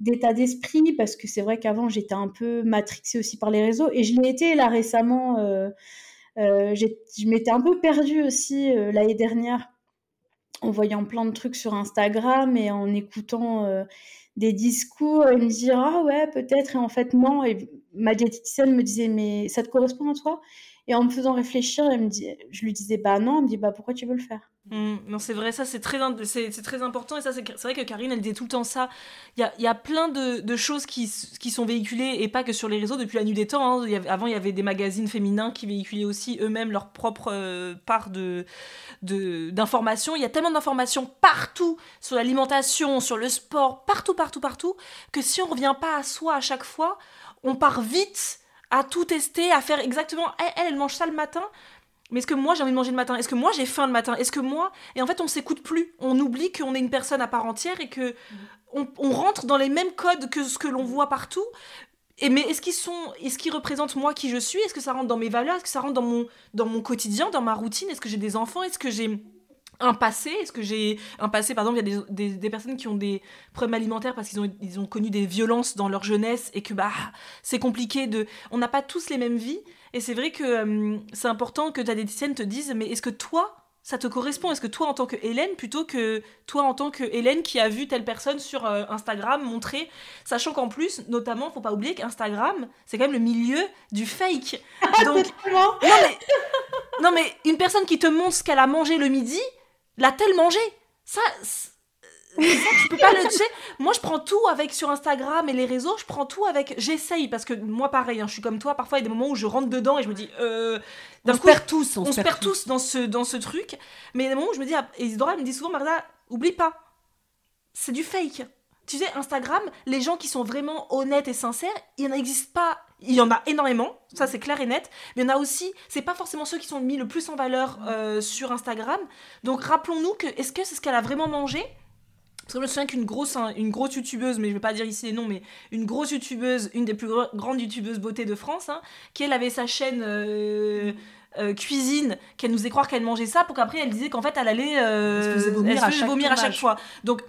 d'état d'esprit parce que c'est vrai qu'avant j'étais un peu matrixée aussi par les réseaux et je l'ai été là récemment. euh, euh, je m'étais un peu perdue aussi l'année dernière en voyant plein de trucs sur Instagram et en écoutant des discours et me dire ah ouais peut-être et en fait non et ma diététicienne me disait mais ça te correspond à toi? Et en me faisant réfléchir elle me dit, je lui disais bah non elle me dit bah pourquoi tu veux le faire? Mm, non, c'est vrai, ça c'est très, c'est, très important et ça c'est, vrai que Karine elle disait tout le temps ça. Il y a, y a, plein de, choses qui, qui, sont véhiculées et pas que sur les réseaux depuis la nuit des temps. Hein. avant il y avait des magazines féminins qui véhiculaient aussi eux-mêmes leur propre euh, part de, de, d'informations. Il y a tellement d'informations partout sur l'alimentation, sur le sport, partout, partout, partout, que si on revient pas à soi à chaque fois, on part vite à tout tester, à faire exactement. Elle, elle mange ça le matin mais est-ce que moi j'ai envie de manger le matin? Est-ce que moi j'ai faim le matin? Est-ce que moi Et en fait, on s'écoute plus. On oublie qu'on est une personne à part entière et que on, rentre dans les mêmes codes que ce que l'on voit partout. Et mais est-ce qu'ils sont, est-ce qu'ils représentent moi qui je suis? Est-ce que ça rentre dans mes valeurs? Est-ce que ça rentre dans mon, dans mon quotidien, dans ma routine? Est-ce que j'ai des enfants? Est-ce que j'ai un passé? Est-ce que j'ai un passé? Par exemple, il y a des, des, des, personnes qui ont des problèmes alimentaires parce qu'ils ont, ils ont connu des violences dans leur jeunesse et que bah c'est compliqué de. On n'a pas tous les mêmes vies. Et c'est vrai que euh, c'est important que ta diététicienne te dise, mais est-ce que toi, ça te correspond? Est-ce que toi, en tant que Hélène, plutôt que toi, en tant que Hélène qui a vu telle personne sur euh, Instagram montrer, sachant qu'en plus, notamment, faut pas oublier qu'Instagram, c'est quand même le milieu du fake. Donc, non mais, non mais une personne qui te montre ce qu'elle a mangé le midi, l'a-t-elle mangé. Ça, tu peux pas le tu moi je prends tout avec sur Instagram et les réseaux je prends tout avec j'essaye parce que moi pareil hein, je suis comme toi parfois il y a des moments où je rentre dedans et je me dis euh, on se perd tous on, se perd, tous. dans ce dans ce truc. Mais il y a des moments où je me dis ah, et Isidora me dit souvent Marda oublie pas. C'est du fake. Tu sais Instagram les gens qui sont vraiment honnêtes et sincères il n'en existe pas. Il y en a énormément, ça c'est clair et net, mais il y en a aussi, c'est pas forcément ceux qui sont mis le plus en valeur euh, sur Instagram. Donc rappelons-nous que est-ce que c'est ce qu'elle a vraiment mangé? Parce que je me souviens qu'une grosse, une grosse youtubeuse, mais je vais pas dire ici les noms, mais une grosse youtubeuse, une des plus grandes youtubeuses beauté de France, hein, qui elle avait sa chaîne euh, euh, cuisine, qu'elle nous faisait croire qu'elle mangeait ça, pour qu'après elle disait qu'en fait elle allait euh, se vomir, à, chaque vomir à chaque fois. Donc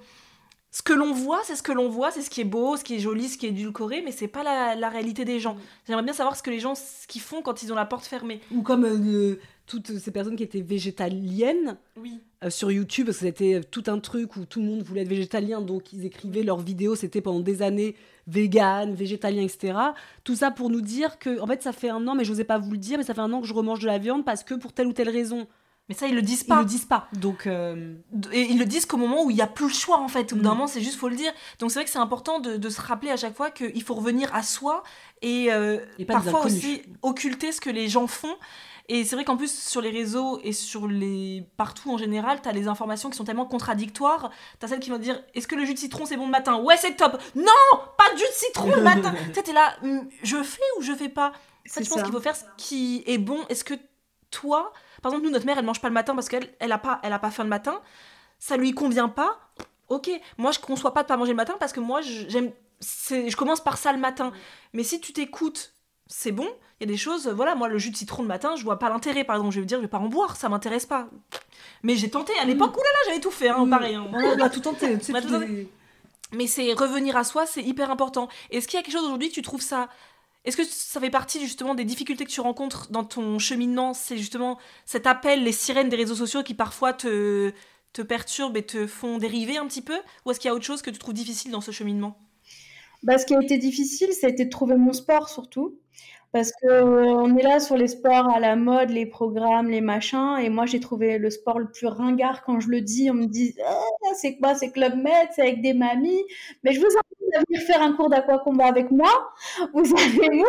ce que l'on voit, c'est ce que l'on voit, c'est ce qui est beau, ce qui est joli, ce qui est édulcoré, mais c'est pas la, réalité des gens. J'aimerais bien savoir ce que les gens, ce qu'ils font quand ils ont la porte fermée. Ou comme toutes ces personnes qui étaient végétaliennes oui. Euh, sur YouTube, parce que c'était tout un truc où tout le monde voulait être végétalien, donc ils écrivaient leurs vidéos, c'était pendant des années vegan, végétalien, etc. Tout ça pour nous dire que, en fait, ça fait un an, mais je n'osais pas vous le dire, mais ça fait un an que je remange de la viande parce que pour telle ou telle raison. Mais ça, ils le disent pas. Ils le disent pas. Donc, euh, Et ils le disent qu'au moment où il n'y a plus le choix, en fait. Au bout d'un mm. moment, c'est juste, faut le dire. Donc, c'est vrai que c'est important de, se rappeler à chaque fois qu'il faut revenir à soi et, euh, et parfois aussi occulter ce que les gens font. Et c'est vrai qu'en plus, sur les réseaux et sur les partout en général, t'as les informations qui sont tellement contradictoires. T'as celles qui vont dire Est-ce que le jus de citron c'est bon le matin? Ouais, c'est top Non Pas de jus de citron le matin Tu sais, t'es là, hmm, je fais ou je fais pas? En fait, je pense qu'il faut faire ce qui est bon. Est-ce que toi, par exemple, nous, notre mère, elle mange pas le matin parce qu'elle elle a, pas, elle a pas faim le matin. Ça lui convient pas? Ok, moi je conçois pas de pas manger le matin parce que moi j'aime je commence par ça le matin. Mais si tu t'écoutes c'est bon. Il y a des choses, voilà, moi le jus de citron le matin, je vois pas l'intérêt, par exemple, je vais dire, je vais pas en boire, ça m'intéresse pas. Mais j'ai tenté, à l'époque, mm. oulala, j'avais tout fait, hein, pareil. Hein. On a tout tenté, Mais c'est revenir à soi, c'est hyper important. Est-ce qu'il y a quelque chose aujourd'hui que tu trouves ça est-ce que ça fait partie justement des difficultés que tu rencontres dans ton cheminement? C'est justement cet appel, les sirènes des réseaux sociaux qui parfois te, te perturbent et te font dériver un petit peu? Ou est-ce qu'il y a autre chose que tu trouves difficile dans ce cheminement? Bah, Ce qui a été difficile, ça a été de trouver mon sport surtout. Parce qu'on euh, est là sur les sports à la mode, les programmes, les machins. Et moi, j'ai trouvé le sport le plus ringard quand je le dis. On me dit ah, c'est quoi C'est Club Med, c'est avec des mamies. Mais je vous invite à venir faire un cours d'aqua-combat avec moi. Vous allez mourir.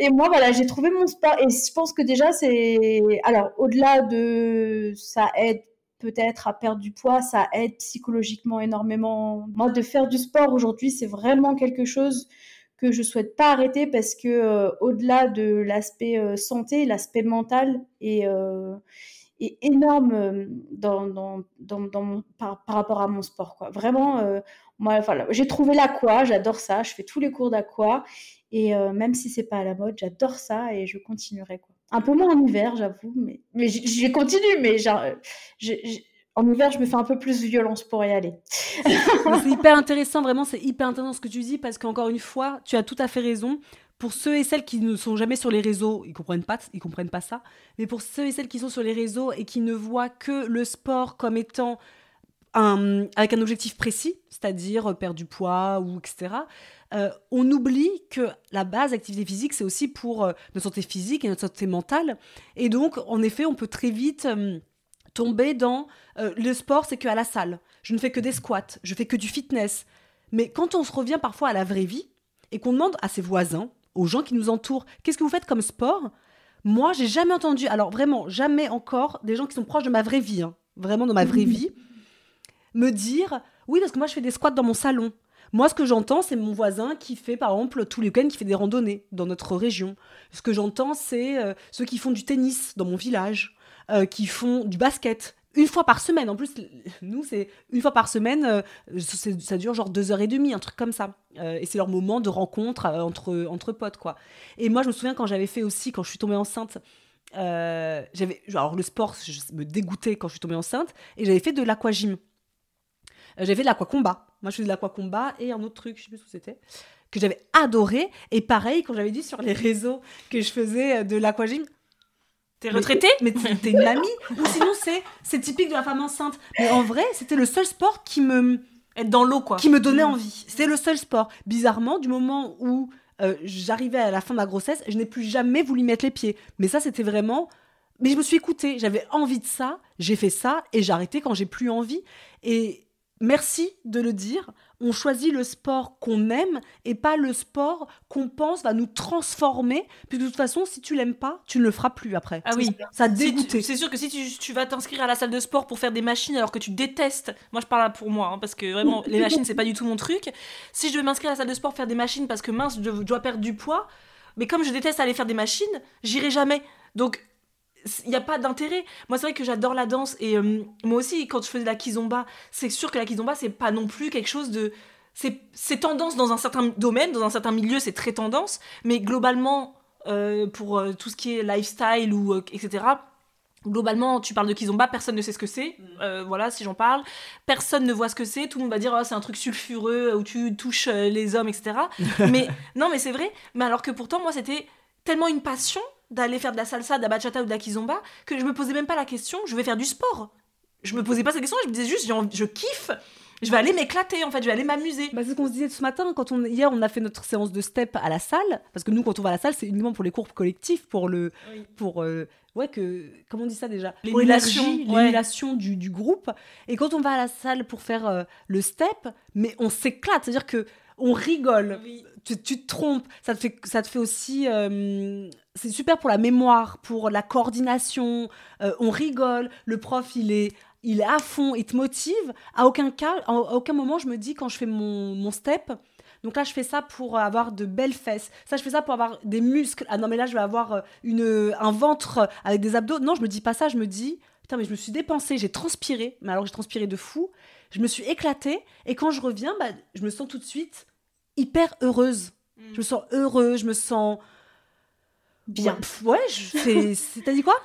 Et moi, voilà, j'ai trouvé mon sport. Et je pense que déjà, c'est. Alors, au-delà de ça aide peut-être à perdre du poids, ça aide psychologiquement énormément. Moi, de faire du sport aujourd'hui, c'est vraiment quelque chose que je souhaite pas arrêter parce que euh, au-delà de l'aspect euh, santé, l'aspect mental est, euh, énorme par, rapport à mon sport. Vraiment, moi, j'ai trouvé l'aqua, j'adore ça, je fais tous les cours d'aqua et même si c'est pas à la mode, j'adore ça et je continuerai. Un peu moins en hiver, j'avoue, mais, mais j'ai continué, mais genre, en hiver, je me fais un peu plus violence pour y aller. c'est hyper intéressant, vraiment, c'est hyper intéressant ce que tu dis parce qu'encore une fois, tu as tout à fait raison. Pour ceux et celles qui ne sont jamais sur les réseaux, ils comprennent pas, ils comprennent pas ça. Mais pour ceux et celles qui sont sur les réseaux et qui ne voient que le sport comme étant un, avec un objectif précis, c'est-à-dire perdre du poids ou etc. Euh, on oublie que la base d'activité physique, c'est aussi pour euh, notre santé physique et notre santé mentale. Et donc, en effet, on peut très vite euh, tomber dans le sport, c'est que à la salle. Je ne fais que des squats, je fais que du fitness. Mais quand on se revient parfois à la vraie vie et qu'on demande à ses voisins, aux gens qui nous entourent, qu'est-ce que vous faites comme sport? Moi, j'ai jamais entendu, alors vraiment, jamais encore, des gens qui sont proches de ma vraie vie, hein, vraiment dans ma vraie vie, me dire oui, parce que moi, je fais des squats dans mon salon. Moi, ce que j'entends, c'est mon voisin qui fait, par exemple, tous les week-ends, qui fait des randonnées dans notre région. Ce que j'entends, c'est euh, ceux qui font du tennis dans mon village, euh, qui font du basket. Une fois par semaine. En plus, nous, c'est une fois par semaine, euh, ça dure genre deux heures et demie, un truc comme ça. Et c'est leur moment de rencontre entre, entre potes, quoi. Et moi, je me souviens quand j'avais fait aussi, quand je suis tombée enceinte, j'avais, alors le sport je- me dégoûtait quand je suis tombée enceinte, et j'avais fait de l'aquagym. Euh, J'avais fait de l'aquacombat. Moi, je faisais de l'aquacombat et un autre truc, je sais plus ce que c'était, que j'avais adoré. Et pareil, quand j'avais dit sur les réseaux que je faisais euh, de l'aquagym, T'es mais- retraité Mais t'es t'es une mamie Ou sinon, c'est c'est typique de la femme enceinte. Mais en vrai, c'était le seul sport qui me, Être dans l'eau, quoi. qui me donnait envie. C'est le seul sport. Bizarrement, du moment où euh, j'arrivais à la fin de ma grossesse, je n'ai plus jamais voulu mettre les pieds. Mais ça, c'était vraiment. Mais je me suis écoutée. J'avais envie de ça. J'ai fait ça et j'ai arrêté quand j'ai plus envie. Et merci de le dire. On choisit le sport qu'on aime et pas le sport qu'on pense va nous transformer. Puis de toute façon, si tu l'aimes pas, tu ne le feras plus après. Ah oui. Ça Si dégoûté. C'est sûr que si tu, tu vas t'inscrire à la salle de sport pour faire des machines alors que tu détestes, moi je parle pour moi, hein, parce que vraiment les machines c'est pas du tout mon truc. Si je devais m'inscrire à la salle de sport pour faire des machines parce que mince, je dois perdre du poids, mais comme je déteste aller faire des machines, j'irai jamais. Donc il n'y a pas d'intérêt. Moi, c'est vrai que j'adore la danse et euh, moi aussi, quand je faisais la kizomba, c'est sûr que la kizomba, c'est pas non plus quelque chose de. C'est c'est tendance dans un certain domaine, dans un certain milieu, c'est très tendance, mais globalement, euh, pour euh, tout ce qui est lifestyle ou etc. Globalement, tu parles de kizomba, personne ne sait ce que c'est. Euh, voilà, si j'en parle, personne ne voit ce que c'est. Tout le monde va dire, oh, c'est un truc sulfureux où tu touches les hommes, etc. mais non, mais c'est vrai. Mais alors que pourtant, moi, c'était tellement une passion d'aller faire de la salsa, de la bachata ou de la kizomba que je me posais même pas la question, je vais faire du sport. Je me posais pas cette question, je me disais juste, je kiffe, je vais aller m'éclater en fait, je vais aller m'amuser. Bah, c'est ce qu'on se disait ce matin quand on hier on a fait notre séance de step à la salle parce que nous quand on va à la salle c'est uniquement pour les cours collectifs pour le Oui. pour euh, ouais que comment on dit ça déjà? L'émulation, ouais. du, du groupe et quand on va à la salle pour faire euh, le step mais on s'éclate c'est à dire que on rigole tu, tu te trompes ça te fait ça te fait aussi euh, c'est super pour la mémoire pour la coordination euh, on rigole le prof il est il est à fond, il te motive. À aucun cas, à aucun moment, je me dis quand je fais mon, mon step. Donc là, je fais ça pour avoir de belles fesses. Ça, je fais ça pour avoir des muscles. Ah non, mais là, je vais avoir euh, une, un ventre avec des abdos. Non, je me dis pas ça. Je me dis, putain, mais je me suis dépensée, j'ai transpiré. Mais alors, j'ai transpiré de fou. Je me suis éclatée. Et quand je reviens, bah, je me sens tout de suite hyper heureuse. Je me sens heureuse, je me sens. Bien. Ouais, ouais t'as dit quoi?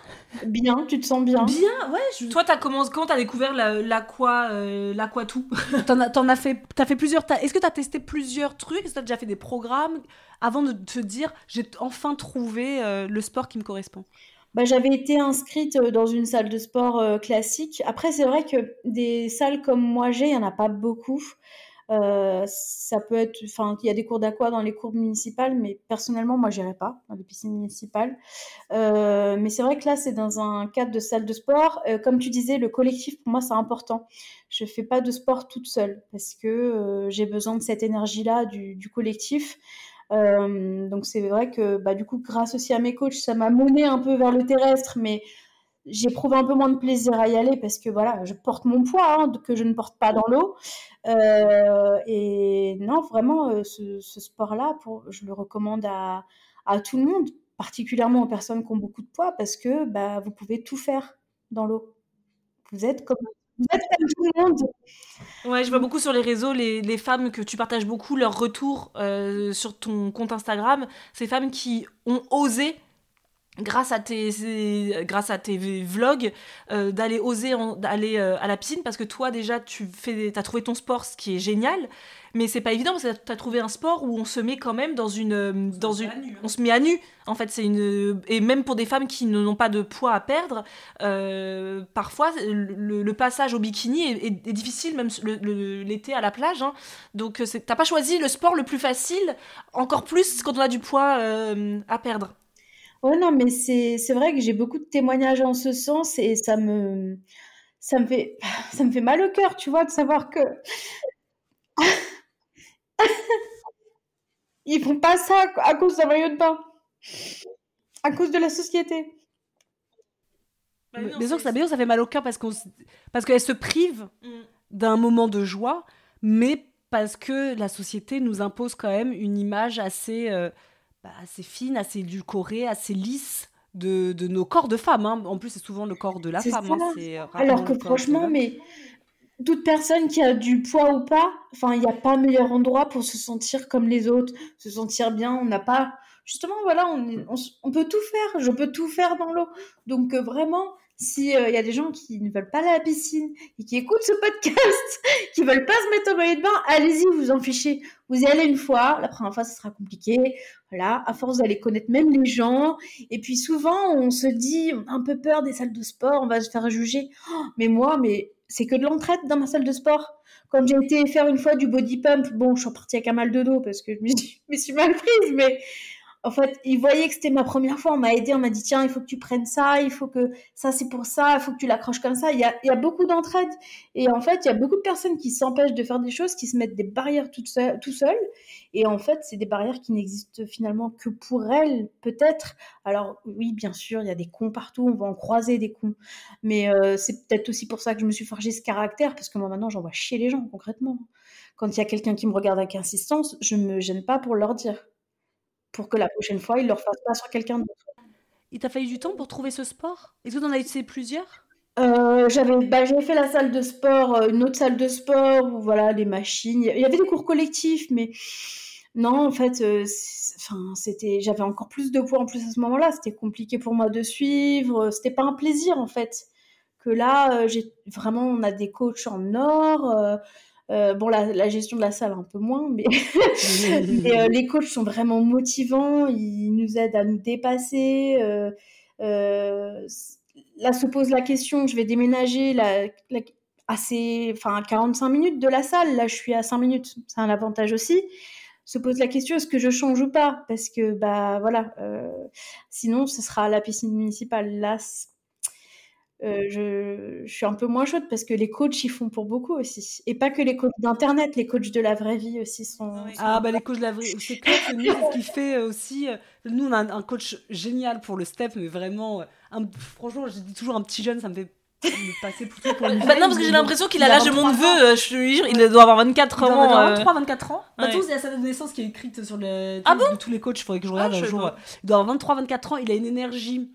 Bien, tu te sens bien. Bien, ouais. Je... Toi, t'as commencé quand t'as découvert la- l'aqua, euh, l'aqua tout T'en as, t'en as fait, t'as fait plusieurs. Est-ce que t'as testé plusieurs trucs? Est-ce que t'as déjà fait des programmes? Avant de te dire j'ai enfin trouvé euh, le sport qui me correspond Bah, j'avais été inscrite euh, dans une salle de sport euh, classique. Après, c'est vrai que des salles comme moi j'ai, il n'y en a pas beaucoup. Euh, ça peut être, enfin, il y a des cours d'aqua dans les cours municipales, mais personnellement, moi, j'irai pas dans les piscines municipales. Euh, mais c'est vrai que là, c'est dans un cadre de salle de sport. Euh, comme tu disais, le collectif, pour moi, c'est important. Je fais pas de sport toute seule parce que j'ai besoin de cette énergie-là du, collectif. Donc c'est vrai que bah, du coup, grâce aussi à mes coachs, ça m'a mené un peu vers le terrestre, mais j'éprouve un peu moins de plaisir à y aller parce que voilà, je porte mon poids hein, que je ne porte pas dans l'eau. Euh, et non, vraiment, euh, ce, sport-là, je le recommande à, tout le monde, particulièrement aux personnes qui ont beaucoup de poids, parce que bah, vous pouvez tout faire dans l'eau. Vous êtes comme, tout le monde. Ouais, je vois beaucoup sur les réseaux les, les femmes que tu partages beaucoup leur retour euh, sur ton compte Instagram, ces femmes qui ont osé grâce à tes grâce à tes vlogs euh, d'aller oser d'aller euh, à la piscine parce que toi déjà tu fais t'as trouvé ton sport ce qui est génial. Mais c'est pas évident parce que t'as trouvé un sport où on se met quand même dans une euh, dans une on se met à nu. En fait c'est une et même pour des femmes qui n'ont pas de poids à perdre euh, parfois le, le passage au bikini est, est- est difficile même l'été à la plage hein. donc t'as pas choisi le sport le plus facile encore plus quand on a du poids à perdre Ouais, non, mais c'est c'est vrai que j'ai beaucoup de témoignages en ce sens et ça me ça me fait ça me fait mal au cœur, tu vois, de savoir que ils font pas ça à cause d'un maillot de bain, à cause de la société. Bah que ça, ça fait mal au cœur parce qu'on parce qu'elle se prive mm. d'un moment de joie, mais parce que la société nous impose quand même une image assez euh, bah, assez fine, assez édulcorée, assez lisse de, de nos corps de femmes. Hein. En plus, c'est souvent le corps de la femme. Hein. Euh, Alors que franchement, mais toute personne qui a du poids ou pas, enfin, il n'y a pas meilleur endroit pour se sentir comme les autres, se sentir bien. On n'a pas, justement, voilà, on, on, peut tout faire. Je peux tout faire dans l'eau. Donc euh, vraiment, s'il euh, y a des gens qui ne veulent pas la piscine et qui écoutent ce podcast, qui veulent pas se mettre au maillot de bain, allez-y, vous en fichez. Vous y allez une fois, la première fois, ça sera compliqué. Voilà, à force d'aller connaître même les gens. Et puis souvent, on se dit, on a un peu peur des salles de sport, on va se faire juger. Oh, mais moi, mais c'est que de l'entraide dans ma salle de sport. Quand j'ai été faire une fois du body pump, bon, je suis partie avec un mal de dos parce que je me suis mal prise, mais en fait, il voyait que c'était ma première fois. On m'a aidé, on m'a dit tiens, il faut que tu prennes ça, il faut que ça c'est pour ça, il faut que tu l'accroches comme ça. Il y a, beaucoup d'entraide. Et en fait, il y a beaucoup de personnes qui s'empêchent de faire des choses, qui se mettent des barrières tout seul. Et en fait, c'est des barrières qui n'existent finalement que pour elles, peut-être. Alors oui, bien sûr, il y a des cons partout, on va en croiser des cons. Mais euh, c'est peut-être aussi pour ça que je me suis forgé ce caractère, parce que moi maintenant, j'en vois chier les gens concrètement. Quand il y a quelqu'un qui me regarde avec insistance, je me gêne pas pour leur dire pour que la prochaine fois, il ne le refasse pas sur quelqu'un d'autre. Il t'a fallu du temps pour trouver ce sport? Est-ce que tu en as essayé plusieurs? Euh, j'avais bah, fait la salle de sport, euh, une autre salle de sport, où voilà, les machines. Il y avait des cours collectifs, mais non, en fait, euh, enfin, c'était, j'avais encore plus de poids en plus à ce moment-là. C'était compliqué pour moi de suivre. C'était pas un plaisir en fait. Que là, j'ai vraiment, on a des coachs en or. Euh, bon, la, gestion de la salle, un peu moins, mais, euh, les coachs sont vraiment motivants, ils nous aident à nous dépasser. Euh, là se pose la question, je vais déménager la, assez, enfin, 45 minutes de la salle, là je suis à 5 minutes, c'est un avantage aussi. Se pose la question, est-ce que je change ou pas? Parce que, bah voilà, sinon ce sera la piscine municipale. Là, euh, je, je, suis un peu moins chaude parce que les coachs ils font pour beaucoup aussi. Et pas que les coachs d'internet, les coachs de la vraie vie aussi sont. Ah, bah les coachs de la vraie vie, c'est clair, c'est ce qui fait aussi. Euh, nous on a un, coach génial pour le step, mais vraiment, euh, un, franchement, je dis toujours un petit jeune, ça me fait me passer plutôt pour une bah non, parce que j'ai l'impression qu'il a l'âge de mon neveu, je jure, il doit avoir 24 ans. Il doit avoir 23, 24 ans. Bah, tous, il y a sa date de naissance qui est écrite sur le. Ah bon? tous les coachs, il faudrait que je regarde ah, un jour. Il doit avoir 23, 24 ans, il a une énergie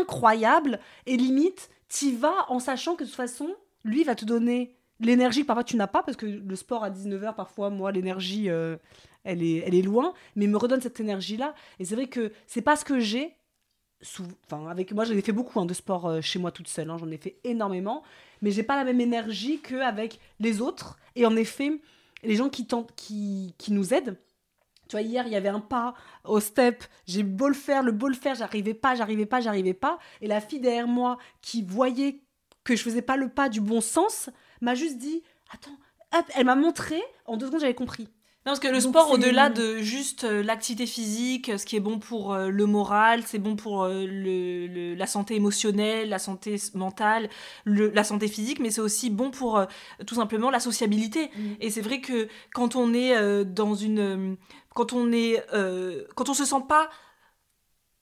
incroyable et limite, tu vas en sachant que de toute façon, lui va te donner l'énergie que parfois tu n'as pas parce que le sport à 19h, parfois, moi, l'énergie, euh, elle, est, elle est loin, mais me redonne cette énergie-là. Et c'est vrai que c'est pas ce que j'ai. Enfin, avec moi, j'en ai fait beaucoup hein, de sport euh, chez moi toute seule, hein, j'en ai fait énormément, mais j'ai pas la même énergie qu'avec les autres. Et en effet, les gens qui, qui, qui nous aident, tu vois, hier, il y avait un pas au step. J'ai beau le faire, le beau le faire, j'arrivais pas, j'arrivais pas, j'arrivais pas. Et la fille derrière moi, qui voyait que je faisais pas le pas du bon sens, m'a juste dit Attends, hop, elle m'a montré. En deux secondes, j'avais compris. Non, parce que le sport, au-delà de juste euh, l'activité physique, ce qui est bon pour euh, le moral, c'est bon pour euh, le, la santé émotionnelle, la santé mentale, la santé physique, mais c'est aussi bon pour tout simplement la sociabilité. Mm. Et c'est vrai que quand on est dans une quand on est, euh, quand on se sent pas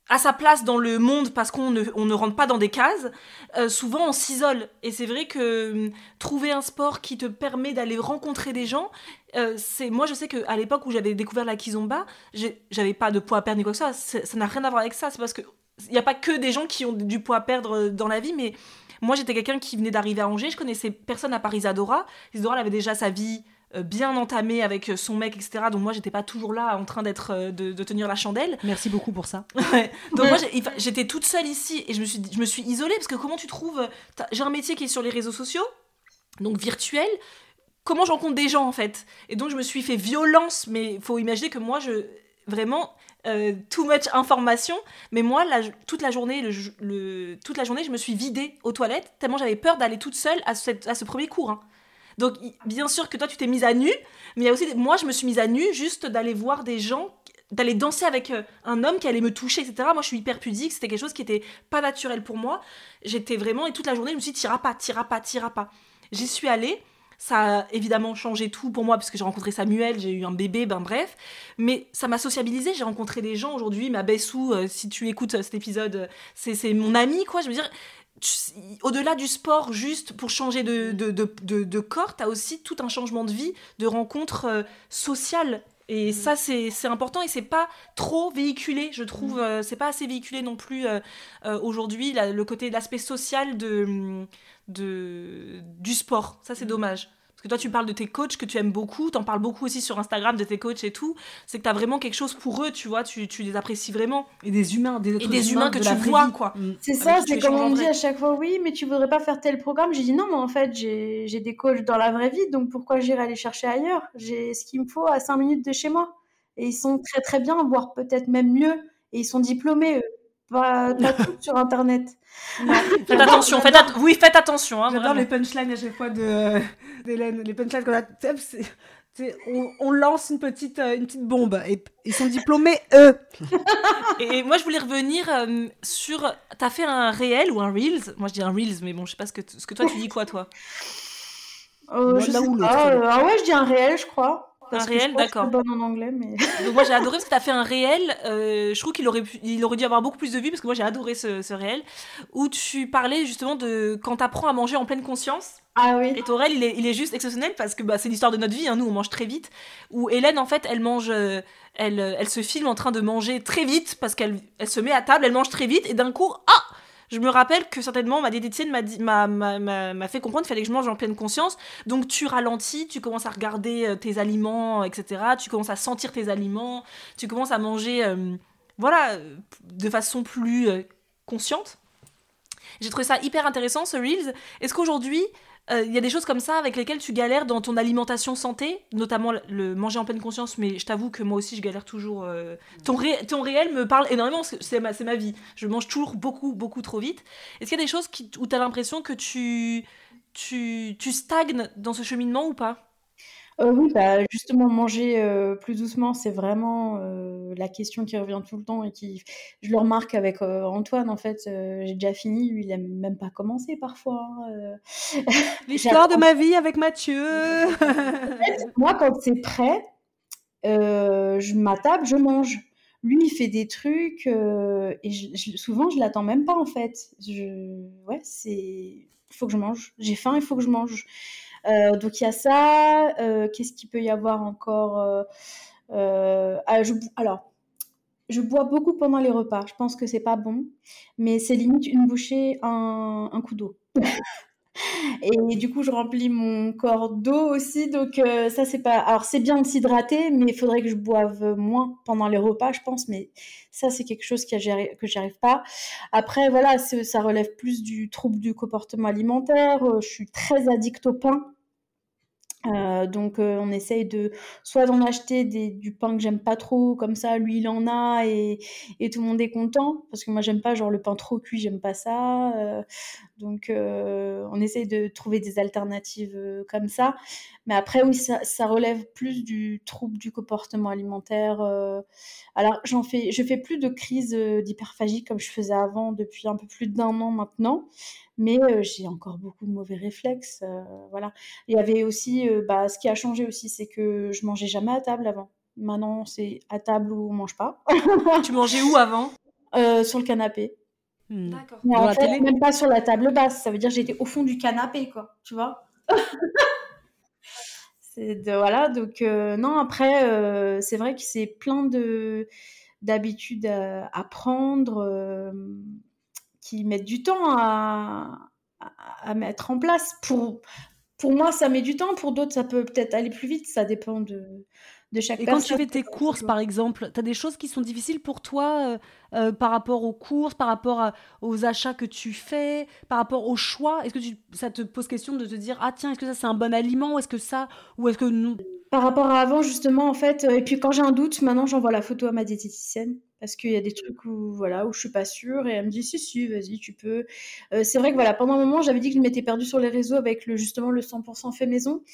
à sa place dans le monde parce qu'on ne, on ne rentre pas dans des cases, euh, souvent on s'isole. Et c'est vrai que hum, trouver un sport qui te permet d'aller rencontrer des gens, euh, c'est moi je sais qu'à l'époque où j'avais découvert la kizomba, j'avais pas de poids à perdre ni quoi que soit. Ça n'a rien à voir avec ça. C'est parce que il n'y a pas que des gens qui ont du poids à perdre dans la vie, mais moi j'étais quelqu'un qui venait d'arriver à Angers, je connaissais personne à Paris Isadora. Isadora elle avait déjà sa vie bien entamé avec euh, son mec, etc. Donc moi, j'étais pas toujours là en train d'être euh, de, tenir la chandelle. Merci beaucoup pour ça. Donc moi, j'étais toute seule ici et je me suis, je me suis isolée parce que comment tu trouves J'ai un métier qui est sur les réseaux sociaux, donc virtuel. Comment j'en compte des gens en fait? Et donc je me suis fait violence, mais il faut imaginer que moi, je vraiment too much information. Mais moi, toute la journée, le, toute la journée, je me suis vidée aux toilettes tellement j'avais peur d'aller toute seule à, à ce premier cours. Hein. Donc, bien sûr que toi, tu t'es mise à nu, mais il y a aussi. Moi, je me suis mise à nu juste d'aller voir des gens d'aller danser avec euh, un homme qui allait me toucher, etc. Moi, je suis hyper pudique, c'était quelque chose qui était pas naturel pour moi. J'étais vraiment, et toute la journée, je me suis dit, t'iras pas, t'iras pas, t'iras pas. J'y suis allée, ça a évidemment changé tout pour moi, parce que j'ai rencontré Samuel, j'ai eu un bébé, ben bref. Mais ça m'a sociabilisé, j'ai rencontré des gens aujourd'hui, ma Bessou, euh, si tu écoutes cet épisode, euh, c'est mon ami, quoi. Je veux dire, au-delà du sport, juste pour changer de, de, de, de, de corps, t'as aussi tout un changement de vie, de rencontres euh, sociales. Et ça, c'est important et c'est pas trop véhiculé, je trouve. euh, c'est pas assez véhiculé non plus euh, euh, aujourd'hui, le côté, l'aspect social de, de, du sport. Ça, c'est dommage. Parce que toi, tu parles de tes coachs que tu aimes beaucoup, t'en parles beaucoup aussi sur Instagram de tes coachs et tout. C'est que t'as vraiment quelque chose pour eux, tu vois, tu, tu les apprécies vraiment. Et des humains, des, Et des humains que de tu vois, vie. quoi. Mm. C'est Avec ça, c'est comme on me dit à chaque fois, oui, mais tu voudrais pas faire tel programme. J'ai dit non, mais en fait, j'ai j'ai des coachs dans la vraie vie, donc pourquoi j'irais les chercher ailleurs? J'ai ce qu'il me faut à 5 minutes de chez moi. Et ils sont très très bien, voire peut-être même mieux. Et ils sont diplômés, eux. Pas, pas tout sur Internet. Faites attention, faites at- oui, faites attention. Hein, J'adore les punchlines à chaque fois de d'Hélène. Les punchlines qu'on a. c'est- on, on lance une petite, euh, une petite bombe et ils sont diplômés, eux. Et moi, je voulais revenir euh, sur. T'as fait un réel ou un reels? Moi, je dis un reels, mais bon, je sais pas ce que, t- ce que toi tu dis quoi, toi? Euh, Moi, je sais pas. euh, ah ouais, je dis un réel, je crois. Parce Un que réel, je d'accord. bonne en anglais, mais. Donc moi j'ai adoré parce que t'as fait un réel. euh, je trouve qu'il aurait pu, il aurait dû avoir beaucoup plus de vues parce que moi j'ai adoré ce, ce réel où tu parlais justement de quand t'apprends à manger en pleine conscience. Ah oui. Et ton réel il est, il est juste exceptionnel parce que bah, c'est l'histoire de notre vie. hein, nous on mange très vite. Où Hélène en fait elle mange, euh, elle, euh, elle se filme en train de manger très vite parce qu'elle elle se met à table, elle mange très vite et d'un coup ah je me rappelle que certainement ma diététicienne m'a fait comprendre qu'il fallait que je mange en pleine conscience. Donc tu ralentis, tu commences à regarder euh, tes aliments, etc. Tu commences à sentir tes aliments, tu commences à manger, euh, voilà, euh, de façon plus consciente. J'ai trouvé ça hyper intéressant ce Reels. Est-ce qu'aujourd'hui, euh, il y a des choses comme ça avec lesquelles tu galères dans ton alimentation santé, notamment le- manger en pleine conscience, mais je t'avoue que moi aussi je galère toujours. euh, Ton, ré- ton réel me parle énormément, c'est ma, ma vie. Je mange toujours beaucoup, beaucoup trop vite. Est-ce qu'il y a des choses qui, où tu as l'impression que tu, tu, tu stagnes dans ce cheminement ou pas? Euh, oui, bah, justement, manger euh, plus doucement, c'est vraiment euh, la question qui revient tout le temps et qui, je le remarque avec Antoine, en fait, j'ai déjà fini, lui, il aime même pas commencer parfois. hein. L'histoire de ma vie avec Mathieu. Moi, quand c'est prêt, je m'attable, je mange. Lui, il fait des trucs et je- je- souvent, je l'attends même pas, en fait. Je... Ouais, c'est... Il faut que je mange. J'ai faim, il faut que je mange. Euh, donc, il y a ça. Euh, Qu'est-ce qu'il peut y avoir encore euh, ah, je Alors, je bois beaucoup pendant les repas. Je pense que c'est pas bon, mais c'est limite une bouchée, un, un coup d'eau. Et du coup, je remplis mon corps d'eau aussi. Donc, euh, ça, c'est pas. Alors, c'est bien de s'hydrater, mais il faudrait que je boive moins pendant les repas, je pense. Mais ça, c'est quelque chose que j'y que j'y arrive pas. Après, voilà, ça relève plus du trouble du comportement alimentaire. Euh, Je suis très addict au pain. Euh, donc euh, on essaye de soit d'en acheter du pain que j'aime pas trop, comme ça lui il en a et, tout le monde est content, parce que moi j'aime pas genre le pain trop cuit, j'aime pas ça. euh, donc on essaye de trouver des alternatives comme ça. Mais après oui, ça, relève plus du trouble du comportement alimentaire. Alors j'en fais, je fais plus de crise d'hyperphagie comme je faisais avant depuis un peu plus d'un an maintenant. Mais euh, j'ai encore beaucoup de mauvais réflexes, euh, voilà. Il y avait aussi, euh, bah, ce qui a changé aussi, c'est que je mangeais jamais à table avant. Maintenant, c'est à table ou on mange pas, Tu mangeais où avant? Euh, sur le canapé. Hmm. D'accord. Mais en la fait, même pas sur la table basse. Ça veut dire que j'étais au fond du canapé, quoi. Tu vois C'est de, voilà. Donc euh, non, après, euh, c'est vrai que c'est plein de d'habitudes à, à prendre euh, qui mettent du temps à, à, à mettre en place. Pour pour moi, ça met du temps. Pour d'autres, ça peut peut-être aller plus vite. Ça dépend de de chaque Et quand personne. tu fais tes courses, par exemple, tu as des choses qui sont difficiles pour toi euh, euh, par rapport aux courses, par rapport à- aux achats que tu fais, par rapport au choix? Est-ce que tu- ça te pose question de te dire ah tiens est-ce que ça c'est un bon aliment? Ou est-ce que ça ou est-ce que non? Par rapport à avant, justement, en fait, euh, et puis quand j'ai un doute, maintenant j'envoie la photo à ma diététicienne parce qu'il y a des trucs où voilà où je suis pas sûre et elle me dit si si vas-y tu peux. Euh, c'est vrai que voilà pendant un moment j'avais dit que je m'étais perdue sur les réseaux avec le justement le 100% fait maison.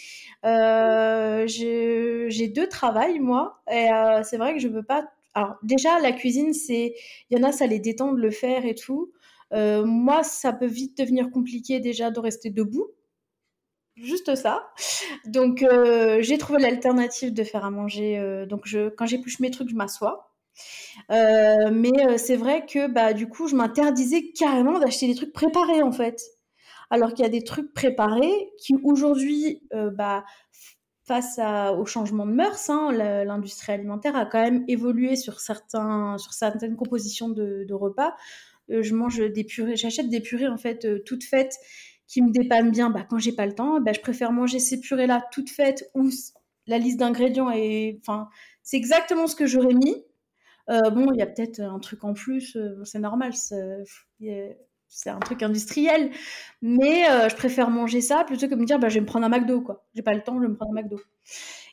Euh, j'ai deux travails moi et euh, c'est vrai que je veux pas. Alors déjà, la cuisine, c'est, il y en a, ça les détend de le faire et tout. Moi, ça peut vite devenir compliqué déjà de rester debout. Juste ça. Donc, euh, j'ai trouvé l'alternative de faire à manger. Euh, donc, je, quand j'épluche mes trucs, je m'assois. Mais c'est vrai que bah, du coup, je m'interdisais carrément d'acheter des trucs préparés en fait. Alors qu'il y a des trucs préparés qui aujourd'hui, bah, face au changement de mœurs, hein, l'industrie alimentaire a quand même évolué sur, certains, sur certaines compositions de, repas. Euh, je mange des purées, j'achète des purées en fait euh, toutes faites qui me dépannent bien. Bah, quand j'ai pas le temps, bah, je préfère manger ces purées-là toutes faites où la liste d'ingrédients est, enfin, c'est exactement ce que j'aurais mis. Euh, bon, il y a peut-être un truc en plus, c'est normal c'est un truc industriel. Mais euh, je préfère manger ça plutôt que me dire, bah, je vais me prendre un McDo, quoi. J'ai pas le temps, je vais me prendre un McDo.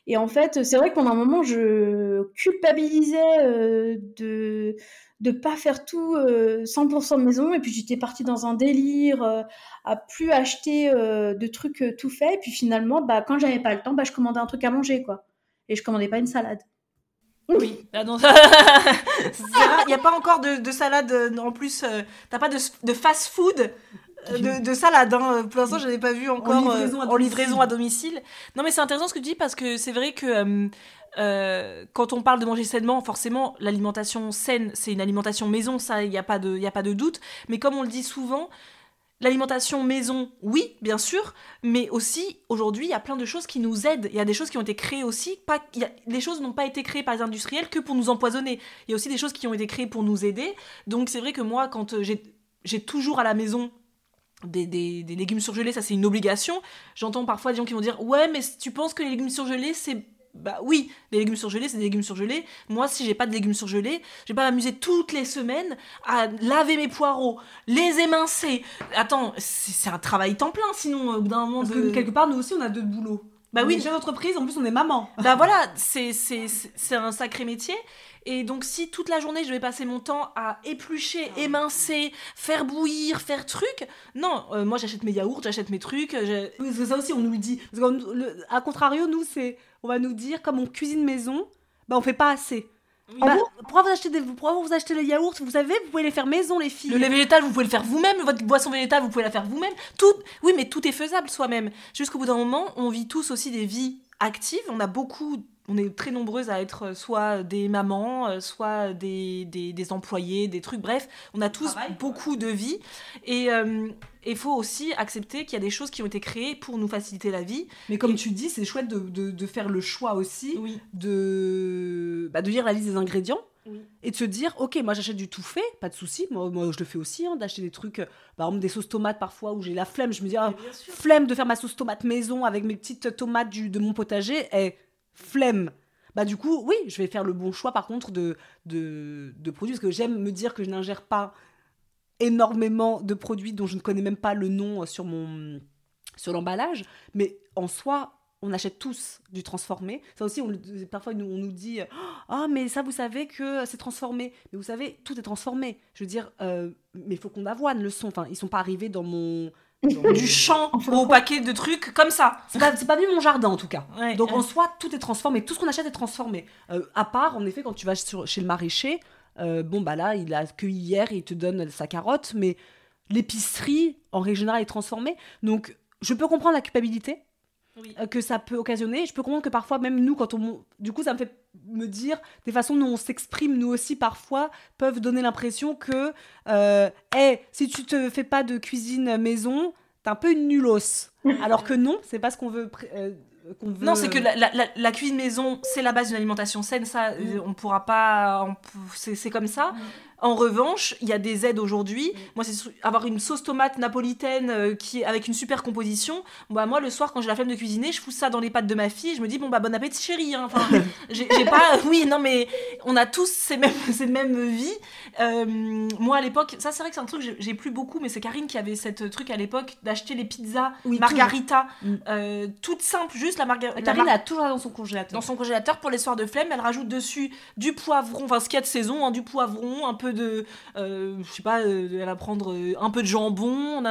Et en fait, c'est vrai que pendant un moment, je culpabilisais euh, de de pas faire tout 100% euh, de maison. Et puis j'étais partie dans un délire à plus acheter de trucs tout faits. Et puis finalement, bah, quand j'avais pas le temps, bah, je commandais un truc à manger, quoi. Et je commandais pas une salade. Oui, ah il n'y a pas encore de, salade euh, en plus. euh, T'as pas de, de fast food euh, de, salade. Hein. Pour l'instant, je n'ai pas vu encore en livraison, à, domicile. Non, mais c'est intéressant ce que tu dis parce que c'est vrai que quand on parle de manger sainement, forcément, l'alimentation saine, c'est une alimentation maison, ça, il n'y a, pas de, a pas de doute. Mais comme on le dit souvent, L'alimentation maison, oui, bien sûr, mais aussi aujourd'hui, il y a plein de choses qui nous aident. Il y a des choses qui ont été créées aussi. Pas, les choses n'ont pas été créées par les industriels que pour nous empoisonner. Il y a aussi des choses qui ont été créées pour nous aider. Donc c'est vrai que moi, quand euh, j'ai toujours à la maison des, des, des, légumes surgelés, ça c'est une obligation. J'entends parfois des gens qui vont dire Ouais, mais tu penses que les légumes surgelés c'est bah oui, les légumes surgelés, c'est des légumes surgelés. Moi, si j'ai pas de légumes surgelés, je vais pas m'amuser toutes les semaines à laver mes poireaux, les émincer. Attends, c'est un travail temps plein, sinon, au bout d'un moment. Parce que quelque part, nous aussi, on a deux boulots. Bah oui. Chef d'entreprise, en plus, on est maman. Bah voilà, c'est un sacré métier. Et donc, si toute la journée je vais passer mon temps à éplucher, ah. émincer, faire bouillir, faire truc, non, euh, moi j'achète mes yaourts, j'achète mes trucs. Oui, c'est ça aussi, on nous le dit. Parce à contrario, nous, c'est, on va nous dire, comme on cuisine maison, bah on fait pas assez. Bah, pourquoi, vous achetez des, pourquoi vous achetez les yaourts Vous savez, vous pouvez les faire maison, les filles. Le lait végétal, vous pouvez le faire vous-même. Votre boisson végétale, vous pouvez la faire vous-même. Tout, oui, mais tout est faisable soi-même. Jusqu'au bout d'un moment, on vit tous aussi des vies actives. On a beaucoup on est très nombreuses à être soit des mamans, euh, soit des, des, employés, des trucs. Bref, on a tous beaucoup de vie. Et il euh, faut aussi accepter qu'il y a des choses qui ont été créées pour nous faciliter la vie. Mais comme tu dis, c'est chouette de, de, faire le choix aussi de, bah, de lire la liste des ingrédients. Et de se dire, ok, moi j'achète du tout fait, pas de souci. Moi, moi je le fais aussi, hein, d'acheter des trucs, euh, par exemple des sauces tomates parfois où j'ai la flemme. Je me dis, ah, flemme de faire ma sauce tomate maison avec mes petites tomates du, de mon potager. Et flemme. Bah du coup, oui, je vais faire le bon choix par contre de, de, produits, parce que j'aime me dire que je n'ingère pas énormément de produits dont je ne connais même pas le nom sur mon sur l'emballage, mais en soi, on achète tous du transformé. Ça aussi, on, parfois on nous dit Ah, mais ça, vous savez que c'est transformé. Mais vous savez, tout est transformé. Je veux dire, euh, mais il faut qu'on avoine le son. Enfin, ils sont pas arrivés dans mon du champ au paquet de trucs comme ça. C'est pas, pas vu mon jardin en tout cas. Donc en soi, tout est transformé. Tout ce qu'on achète est transformé. Euh, à part, en effet, quand tu vas chez le maraîcher, euh, bon bah là, il a cueilli hier, il te donne sa carotte, mais l'épicerie, en règle générale, est transformée. Donc je peux comprendre la culpabilité. Euh, que ça peut occasionner. Je peux comprendre que parfois, même nous, quand on. Du coup, ça me fait me dire des façons dont on s'exprime, nous aussi, parfois, peuvent donner l'impression que, euh, si tu te fais pas de cuisine maison, t'es un peu une nulos. Alors que non, c'est pas ce qu'on veut. Euh, non, c'est que la, la, la, cuisine maison, c'est la base d'une alimentation saine, ça, mm. on pourra pas. C'est comme ça. Mm. En revanche, il y a des aides aujourd'hui. Mm. Moi, c'est avoir une sauce tomate napolitaine euh, qui avec une super composition. Bah, moi, le soir, quand j'ai la flemme de cuisiner, je fous ça dans les pâtes de ma fille. Je me dis, bon, bah, bon appétit, chérie. Hein. Enfin, j'ai pas. Oui, non, mais on a tous ces mêmes, ces mêmes vies. Euh, moi, à l'époque, ça, c'est vrai que c'est un truc que j'ai plus beaucoup, mais c'est Karine qui avait cette truc à l'époque d'acheter les pizzas margarita, mm. euh, toutes simples, juste la margarita. Karine a toujours dans son congélateur. Dans son congélateur pour les soirs de flemme, elle rajoute dessus du poivron, enfin, ce qu'il y a de saison, hein, du poivron, un peu de, euh, je sais pas, euh, elle va prendre euh, un peu de jambon,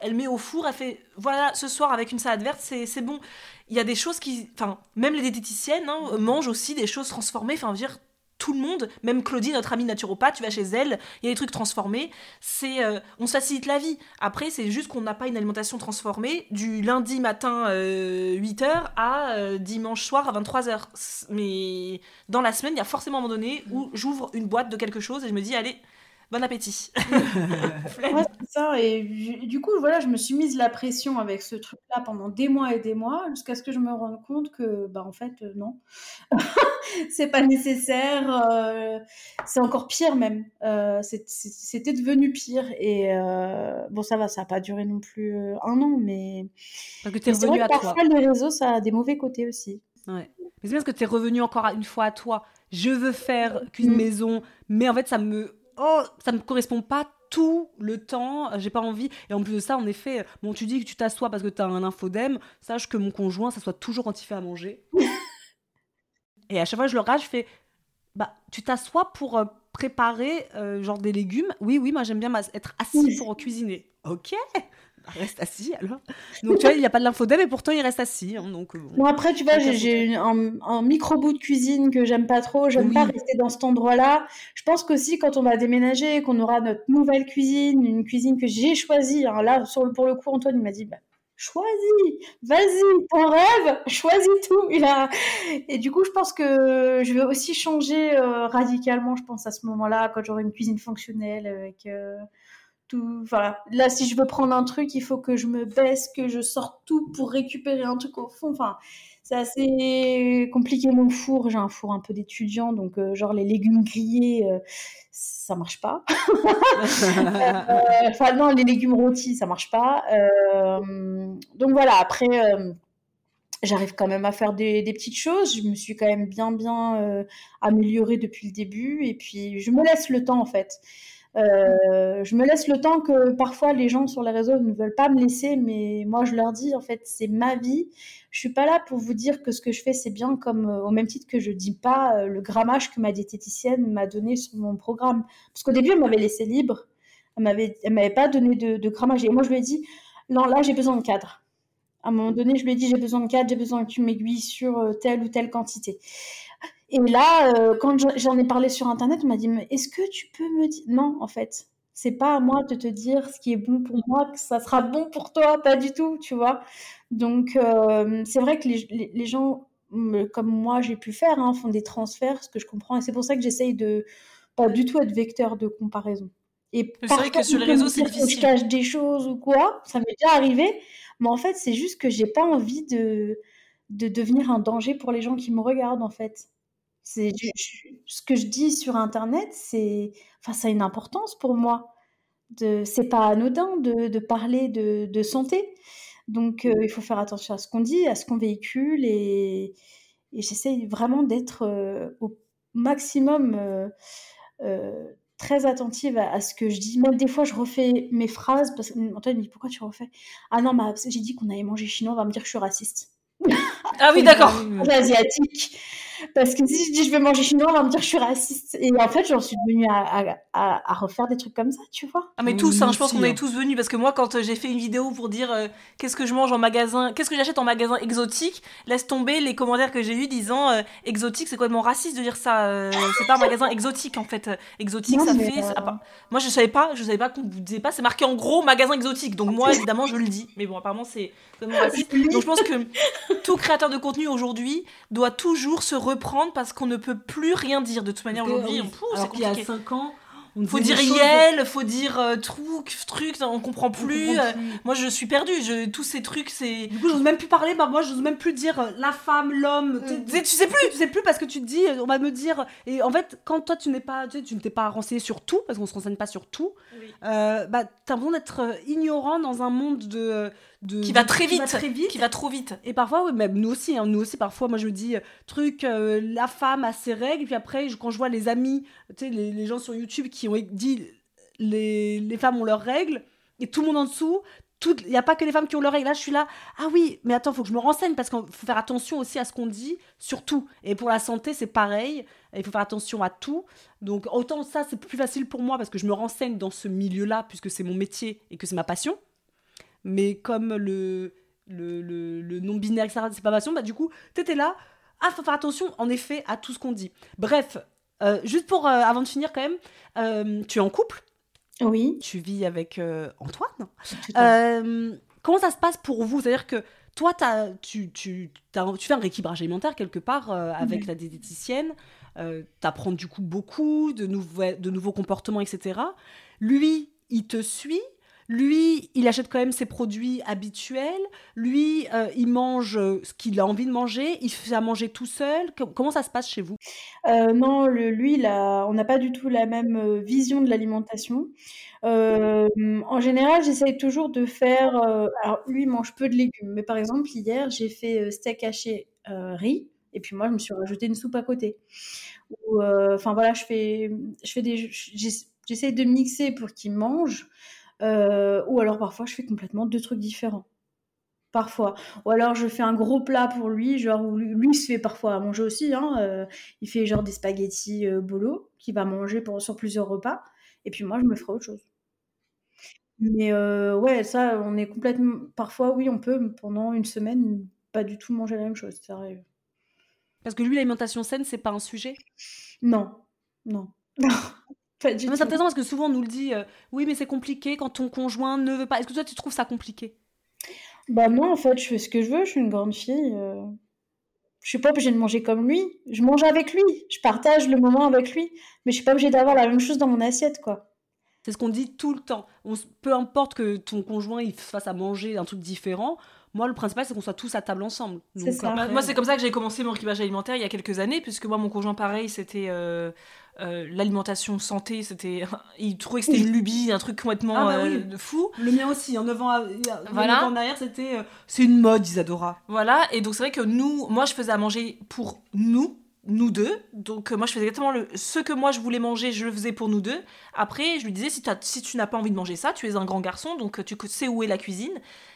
elle met au four, elle fait, voilà, ce soir avec une salade verte, c'est bon. Il y a des choses qui, enfin, même les diététiciennes hein, mangent aussi des choses transformées, enfin, dire, tout le monde, même Claudie, notre amie naturopathe, tu vas chez elle, il y a des trucs transformés. C'est, euh, on se facilite la vie. Après, c'est juste qu'on n'a pas une alimentation transformée du lundi matin 8h à dimanche soir à 23h. Mais dans la semaine, il y a forcément un moment donné où j'ouvre une boîte de quelque chose et je me dis, allez, bon appétit. ouais, ça. Et du coup, voilà, je me suis mise la pression avec ce truc-là pendant des mois et des mois, jusqu'à ce que je me rende compte que, bah, en fait, euh, non, c'est pas nécessaire. Euh, c'est encore pire même. Euh, c'était devenu pire. Et bon, ça va, ça n'a pas duré non plus un an, mais. Parce que tu es revenu à parfois, toi. les réseaux, ça a des mauvais côtés aussi. Ouais. Mais c'est bien parce que tu es revenu encore une fois à toi. Je veux faire qu'une mm. maison, mais en fait, ça me oh, ça me correspond pas tout le temps, j'ai pas envie. Et en plus de ça, en effet, bon, tu dis que tu t'assois parce que tu as un infodème, sache que mon conjoint s'assoit toujours quand il fait à manger. et à chaque fois, je le rage, je fais bah, tu t'assois pour euh, préparer euh, genre des légumes? Oui, oui, moi j'aime bien être assis pour cuisiner. Ok reste assis alors. Donc tu vois, il n'y a pas de l'infodème et pourtant il reste assis. Hein, donc, bon, après, tu vois, j'ai un, un, micro bout de cuisine que j'aime pas trop. J'aime pas rester dans cet endroit-là. Je pense qu'aussi quand on va déménager, qu'on aura notre nouvelle cuisine, une cuisine que j'ai choisie. Hein, là, sur le, pour le coup, Antoine il m'a dit bah, choisis, vas-y, ton rêve, choisis tout. Il a... Et du coup, je pense que je vais aussi changer euh, radicalement, je pense, à ce moment-là, quand j'aurai une cuisine fonctionnelle avec. Euh, Là, si je veux prendre un truc, il faut que je me baisse, que je sorte tout pour récupérer un truc au fond. Enfin, c'est assez compliqué mon four. J'ai un four un peu d'étudiant, donc euh, genre les légumes grillés, euh, ça marche pas. Euh, enfin non, les légumes rôtis, ça marche pas. donc voilà. Après, j'arrive quand même à faire des, des, petites choses. Je me suis quand même bien bien améliorée depuis le début, et puis je me laisse le temps en fait. Euh, je me laisse le temps que parfois les gens sur les réseaux ne veulent pas me laisser, mais moi je leur dis en fait c'est ma vie. Je suis pas là pour vous dire que ce que je fais c'est bien, comme euh, au même titre que je dis pas euh, le grammage que ma diététicienne m'a donné sur mon programme. Parce qu'au début elle m'avait laissé libre, elle m'avait, elle m'avait pas donné de, de, grammage et moi je lui ai dit non là j'ai besoin de cadre. À un moment donné je lui ai dit j'ai besoin de cadre, j'ai besoin que tu m'aiguilles sur telle ou telle quantité. Et là, euh, quand j'en ai parlé sur Internet, on m'a dit, mais est-ce que tu peux me dire... Non, en fait, c'est pas à moi de te dire ce qui est bon pour moi, que ça sera bon pour toi, pas du tout, tu vois. Donc, euh, c'est vrai que les, les, gens, comme moi, j'ai pu faire, hein, font des transferts, ce que je comprends. Et c'est pour ça que j'essaye de pas du tout être vecteur de comparaison. Et c'est vrai que sur les réseaux, c'est difficile. Je cache des choses ou quoi, ça m'est déjà arrivé. Mais en fait, c'est juste que j'ai pas envie de, de devenir un danger pour les gens qui me regardent, en fait. C'est ce que je dis sur internet, c'est enfin ça a une importance pour moi. De c'est pas anodin de, de parler de, de, santé. Donc euh, il faut faire attention à ce qu'on dit, à ce qu'on véhicule et, et j'essaye vraiment d'être euh, au maximum euh, très attentive à, ce que je dis. Même des fois, je refais mes phrases parce qu'Antoine me dit pourquoi tu refais? Ah non, bah, j'ai dit qu'on allait manger chinois, on va me dire que je suis raciste. Ah oui, d'accord. Asiatique. Parce que si je dis je vais manger chinois, on va me dire que je suis raciste. Et en fait, j'en suis devenue à, à, refaire des trucs comme ça, tu vois. Ah, mais tous, hein, je pense qu'on est tous venus. Parce que moi, quand euh, j'ai fait une vidéo pour dire euh, qu'est-ce que je mange en magasin, qu'est-ce que j'achète en magasin exotique, laisse tomber les commentaires que j'ai eu disant euh, exotique, c'est complètement raciste de dire ça. c'est pas un magasin exotique, en fait. Exotique, ça fait. Moi, je savais pas, je savais pas qu'on vous disait pas, c'est marqué en gros magasin exotique. Donc, moi, évidemment, je le dis. Mais bon, apparemment, c'est raciste. Donc, je pense que tout créateur de contenu aujourd'hui doit toujours se reprendre parce qu'on ne peut plus rien dire. De toute manière, aujourd'hui, c'est qu'il y a 5 ans, faut dire Yel, faut dire euh, truc, truc, on comprend plus. Euh, moi, je suis perdue. Je, tous ces trucs, c'est. Du coup, j'ose même plus parler. Bah, moi, j'ose même plus dire euh, la femme, l'homme. Tu, sais plus. Tu sais plus parce que tu te dis, on va me dire. Et en fait, quand toi, tu n'es pas, tu, tu ne t'es pas renseigné sur tout, parce qu'on se renseigne pas sur tout. bah, t'as l'impression d'être ignorant dans un monde de qui va très vite, qui va, trop vite. Et parfois, même nous aussi, hein, nous aussi, parfois, moi je me dis, euh, truc, euh, la femme a ses règles, puis après, quand je vois les amis, tu sais, les, gens sur YouTube qui ont dit, les, les femmes ont leurs règles, et tout le monde en dessous, il n'y a pas que les femmes qui ont leurs règles. Là, je suis là, ah oui, mais attends, il faut que je me renseigne parce qu'il faut faire attention aussi à ce qu'on dit, surtout. Et pour la santé, c'est pareil. Il faut faire attention à tout. Donc, autant ça, c'est plus facile pour moi parce que je me renseigne dans ce milieu-là, puisque c'est mon métier et que c'est ma passion mais comme le, le, le, non-binaire, etc., c'est pas passion, bah du coup, t'étais là, ah, faut faire attention, en effet, à tout ce qu'on dit. Bref, Euh, juste pour, euh, avant de finir quand même, euh, tu es en couple, Oui. tu vis avec Antoine. comment ça se passe pour vous? C'est-à-dire que toi, t'as- tu, tu, t'as- tu fais un rééquilibrage alimentaire quelque part avec la diététicienne. T'apprends du coup beaucoup de, de nouveaux comportements, etc. Lui, il te suit? Lui, il achète quand même ses produits habituels. Lui, euh, il mange euh, ce qu'il a envie de manger. Il fait à manger tout seul. Com- comment ça se passe chez vous? Euh, non, lui, on n'a pas du tout la même vision de l'alimentation. En général, j'essaye toujours de faire. alors, lui, il mange peu de légumes, mais par exemple, hier, j'ai fait steak haché riz, et puis moi, je me suis rajouté une soupe à côté. Enfin voilà, je fais, je fais des, j'ess- j'essaye de mixer pour qu'il mange, euh, ou alors parfois, je fais complètement deux trucs différents. Parfois. Ou alors je fais un gros plat pour lui, genre où lui, lui, il se fait parfois à manger aussi, hein, euh, il fait genre des spaghettis euh, bolo qu'il va manger pour, sur plusieurs repas, et puis moi je me ferai autre chose. Mais euh, ouais, ça, on est complètement. Parfois, oui, on peut pendant une semaine pas du tout manger la même chose, ça arrive. Parce que lui, l'alimentation saine, c'est pas un sujet? Non, non, non, pas du Non, mais c'est intéressant parce que souvent on nous le dit, euh, oui, mais c'est compliqué quand ton conjoint ne veut pas. Est-ce que toi, tu trouves ça compliqué? Bah moi, en fait, je fais ce que je veux, je suis une grande fille. euh, Je suis pas obligée de manger comme lui. Je mange avec lui, je partage le moment avec lui, mais je suis pas obligée d'avoir la même chose dans mon assiette, quoi. C'est ce qu'on dit tout le temps. On peu importe que ton conjoint il fasse à manger un truc différent. Moi, le principal, c'est qu'on soit tous à table ensemble. C'est Donc, ça. moi, c'est comme ça que j'ai commencé mon rééquilibrage alimentaire il y a quelques années, puisque moi, mon conjoint, pareil, c'était euh, euh, l'alimentation santé. C'était, il trouvait que c'était une lubie, un truc complètement Ah bah euh, oui. fou. Le mien aussi, en 9 ans, à- Voilà. 9 ans en arrière, c'était. euh, c'est une mode, Isadora. Voilà, et donc c'est vrai que nous, moi, je faisais à manger pour nous, nous deux. Donc moi, je faisais exactement le, ce que moi je voulais manger, je le faisais pour nous deux. Après, je lui disais, si, si tu n'as pas envie de manger ça, tu es un grand garçon, donc tu sais où est la cuisine.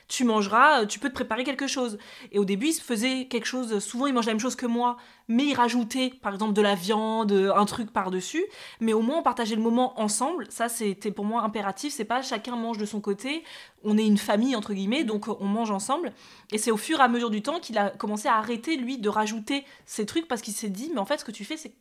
Tu mangeras, euh, tu peux te préparer quelque chose. Et au début, il se faisait quelque chose. Souvent, il mangeait la même chose que moi, mais il rajoutait, par exemple, de la viande, un truc par-dessus. Mais au moins, on partageait le moment ensemble. Ça, c'était pour moi impératif. C'est pas chacun mange de son côté. On est une famille, entre guillemets, donc euh, on mange ensemble. Et c'est au fur et à mesure du temps qu'il a commencé à arrêter, lui, de rajouter ces trucs parce qu'il s'est dit, mais en fait, ce que tu fais, c'est.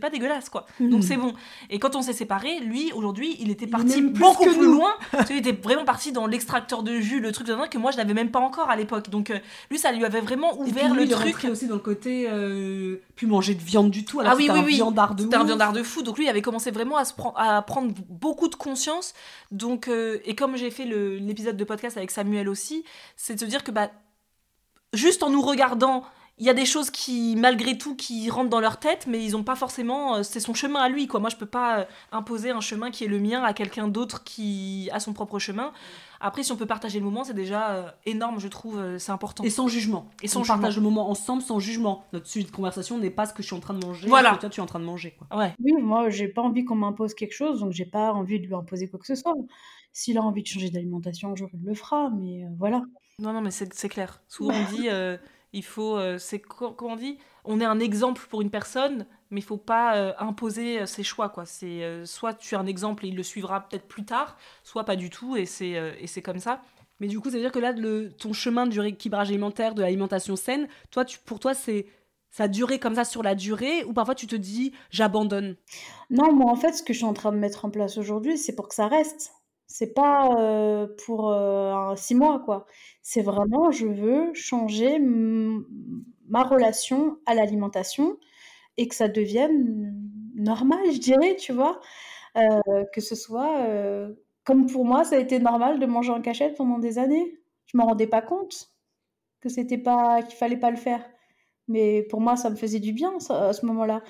Pas dégueulasse, quoi. Donc c'est bon. Et quand on s'est séparés, lui, aujourd'hui, il était parti beaucoup plus loin. Il était vraiment parti dans l'extracteur de jus, le truc de que moi, je n'avais même pas encore à l'époque. Donc euh, lui, ça lui avait vraiment ouvert lui, le il truc. aussi dans le côté. euh, plus manger de viande du tout. Alors Ah oui, oui, un oui. viandard de C'était un ouf. viandard de fou. Donc lui, il avait commencé vraiment à, se prendre, à prendre beaucoup de conscience. Donc, euh, et comme j'ai fait l'épisode de podcast avec Samuel aussi, c'est de se dire que bah, juste en nous regardant, il y a des choses qui, malgré tout, qui rentrent dans leur tête, mais ils n'ont pas forcément. euh, c'est son chemin à lui, quoi. Moi, je peux pas euh, imposer un chemin qui est le mien à quelqu'un d'autre qui a son propre chemin. Après, si on peut partager le moment, c'est déjà euh, énorme, je trouve. c'est important. Et sans jugement. Et sans on partage le jugement. moment ensemble sans jugement. Notre sujet de conversation n'est pas ce que je suis en train de manger, Voilà. ce que toi tu es en train de manger. Quoi. Ouais. Oui, moi, j'ai pas envie qu'on m'impose quelque chose, donc j'ai pas envie de lui imposer quoi que ce soit. S'il a envie de changer d'alimentation il le fera, mais euh, voilà. Non, non, mais c'est c'est clair. Souvent, on dit, euh, il faut, euh, c'est co- comment on dit, on est un exemple pour une personne, mais il faut pas euh, imposer euh, ses choix, quoi. C'est soit tu es un exemple et il le suivra peut-être plus tard, soit pas du tout, et c'est et c'est comme ça. Mais du coup, ça veut dire que là, le, ton chemin du rééquilibrage alimentaire, de l'alimentation saine, toi, pour toi, c'est ça a duré comme ça sur la durée, ou parfois tu te dis j'abandonne? Non, moi, en fait, ce que je suis en train de mettre en place aujourd'hui, c'est pour que ça reste. C'est pas euh, pour euh, six mois, quoi. C'est vraiment, je veux changer ma relation à l'alimentation et que ça devienne normal, je dirais, tu vois. Euh, que ce soit comme pour moi, ça a été normal de manger en cachette pendant des années. Je m'en rendais pas compte que c'était pas qu'il fallait pas le faire. Mais pour moi, ça me faisait du bien à ce moment-là.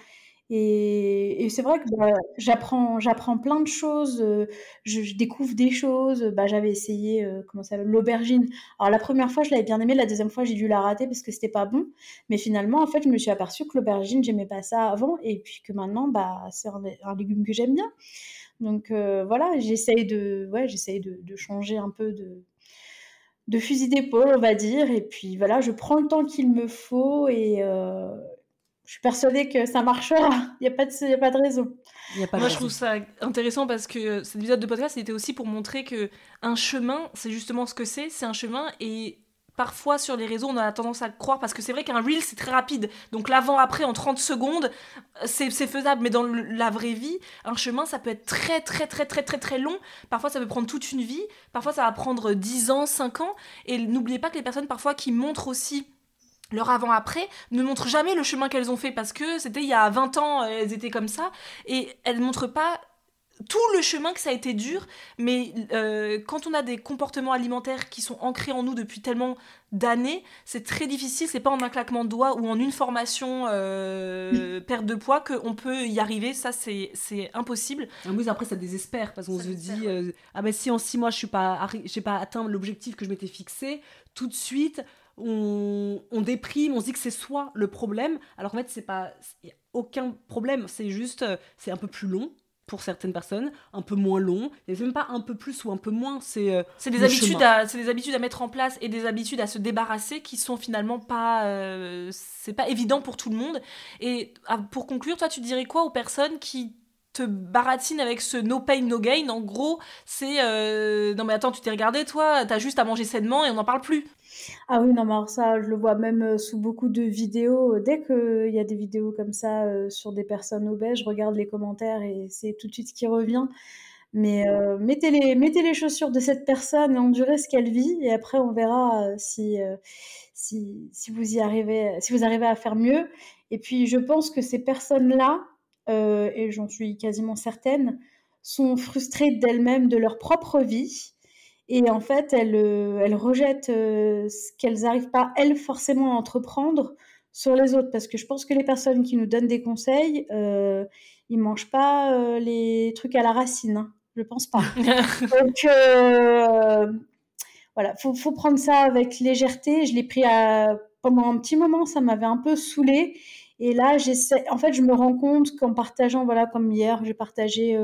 Et, c'est vrai que bah, j'apprends, j'apprends plein de choses, euh, je, découvre des choses. Bah, j'avais essayé euh, comment ça l'aubergine. Alors la première fois, je l'avais bien aimé, la deuxième fois, j'ai dû la rater parce que c'était pas bon. Mais finalement, en fait, je me suis aperçue que l'aubergine, j'aimais pas ça avant, et puis que maintenant, bah, c'est un, légume que j'aime bien. Donc euh, voilà, j'essaye de, ouais, j'essaye de, changer un peu de, fusil d'épaule, on va dire. Et puis voilà, je prends le temps qu'il me faut et je suis persuadée que ça marchera. Il n'y a, pas de- il y a pas de raison. Il y a pas de Moi, je trouve ça intéressant parce que cet épisode de podcast, c'était aussi pour montrer que un chemin, c'est justement ce que c'est. C'est un chemin et parfois sur les réseaux, on a tendance à croire, parce que c'est vrai qu'un reel, c'est très rapide. Donc l'avant-après, en 30 secondes, c'est faisable. Mais dans la vraie vie, un chemin, ça peut être très, très, très, très, très, très long. Parfois, ça peut prendre toute une vie. Parfois, ça va prendre 10 ans, 5 ans. Et n'oubliez pas que les personnes, parfois, qui montrent aussi leur avant-après ne montrent jamais le chemin qu'elles ont fait parce que c'était il y a 20 ans, elles étaient comme ça. Et elles montrent pas tout le chemin que ça a été dur, mais euh, quand on a des comportements alimentaires qui sont ancrés en nous depuis tellement d'années, c'est très difficile, c'est pas en un claquement de doigts ou en une formation euh, perte de poids qu'on peut y arriver, ça c'est impossible. Ah oui, après ça désespère, parce qu'on se dit, euh, ah ben si en six mois je n'ai pas, pas atteint l'objectif que je m'étais fixé, tout de suite on, on, déprime, on se dit que c'est soi le problème, alors en fait c'est pas... aucun problème, c'est juste, c'est un peu plus long, pour certaines personnes, un peu moins long. Et même pas un peu plus ou un peu moins, c'est euh, c'est des habitudes à c'est des habitudes à mettre en place et des habitudes à se débarrasser qui sont finalement pas euh, c'est pas évident pour tout le monde. Et ah, pour conclure, toi tu dirais quoi aux personnes qui te baratinent avec ce no pain no gain En gros, c'est euh, non mais attends, tu t'es regardé toi, t'as juste à manger sainement et on n'en parle plus. Ah oui, non, mais alors ça, je le vois même euh, sous beaucoup de vidéos. Dès qu'il y a des vidéos comme ça euh, sur des personnes obèses, je regarde les commentaires et c'est tout de suite ce qui revient. Mais euh, mettez, les, mettez les chaussures de cette personne et endurez ce qu'elle vit, et après on verra si, si, si, vous y arrivez, si vous arrivez à faire mieux. Et puis je pense que ces personnes-là, et j'en suis quasiment certaine, sont frustrées d'elles-mêmes, de leur propre vie et en fait, elles, euh, elles rejettent euh, ce qu'elles n'arrivent pas, elles, forcément à entreprendre sur les autres. Parce que je pense que les personnes qui nous donnent des conseils, euh, ils mangent pas euh, les trucs à la racine. Hein. Je pense pas. Donc, euh, voilà, faut, faut prendre ça avec légèreté. Je l'ai pris à, pendant un petit moment, ça m'avait un peu saoulé. Et là, j'essaie. En fait, je me rends compte qu'en partageant, voilà, comme hier, j'ai partagé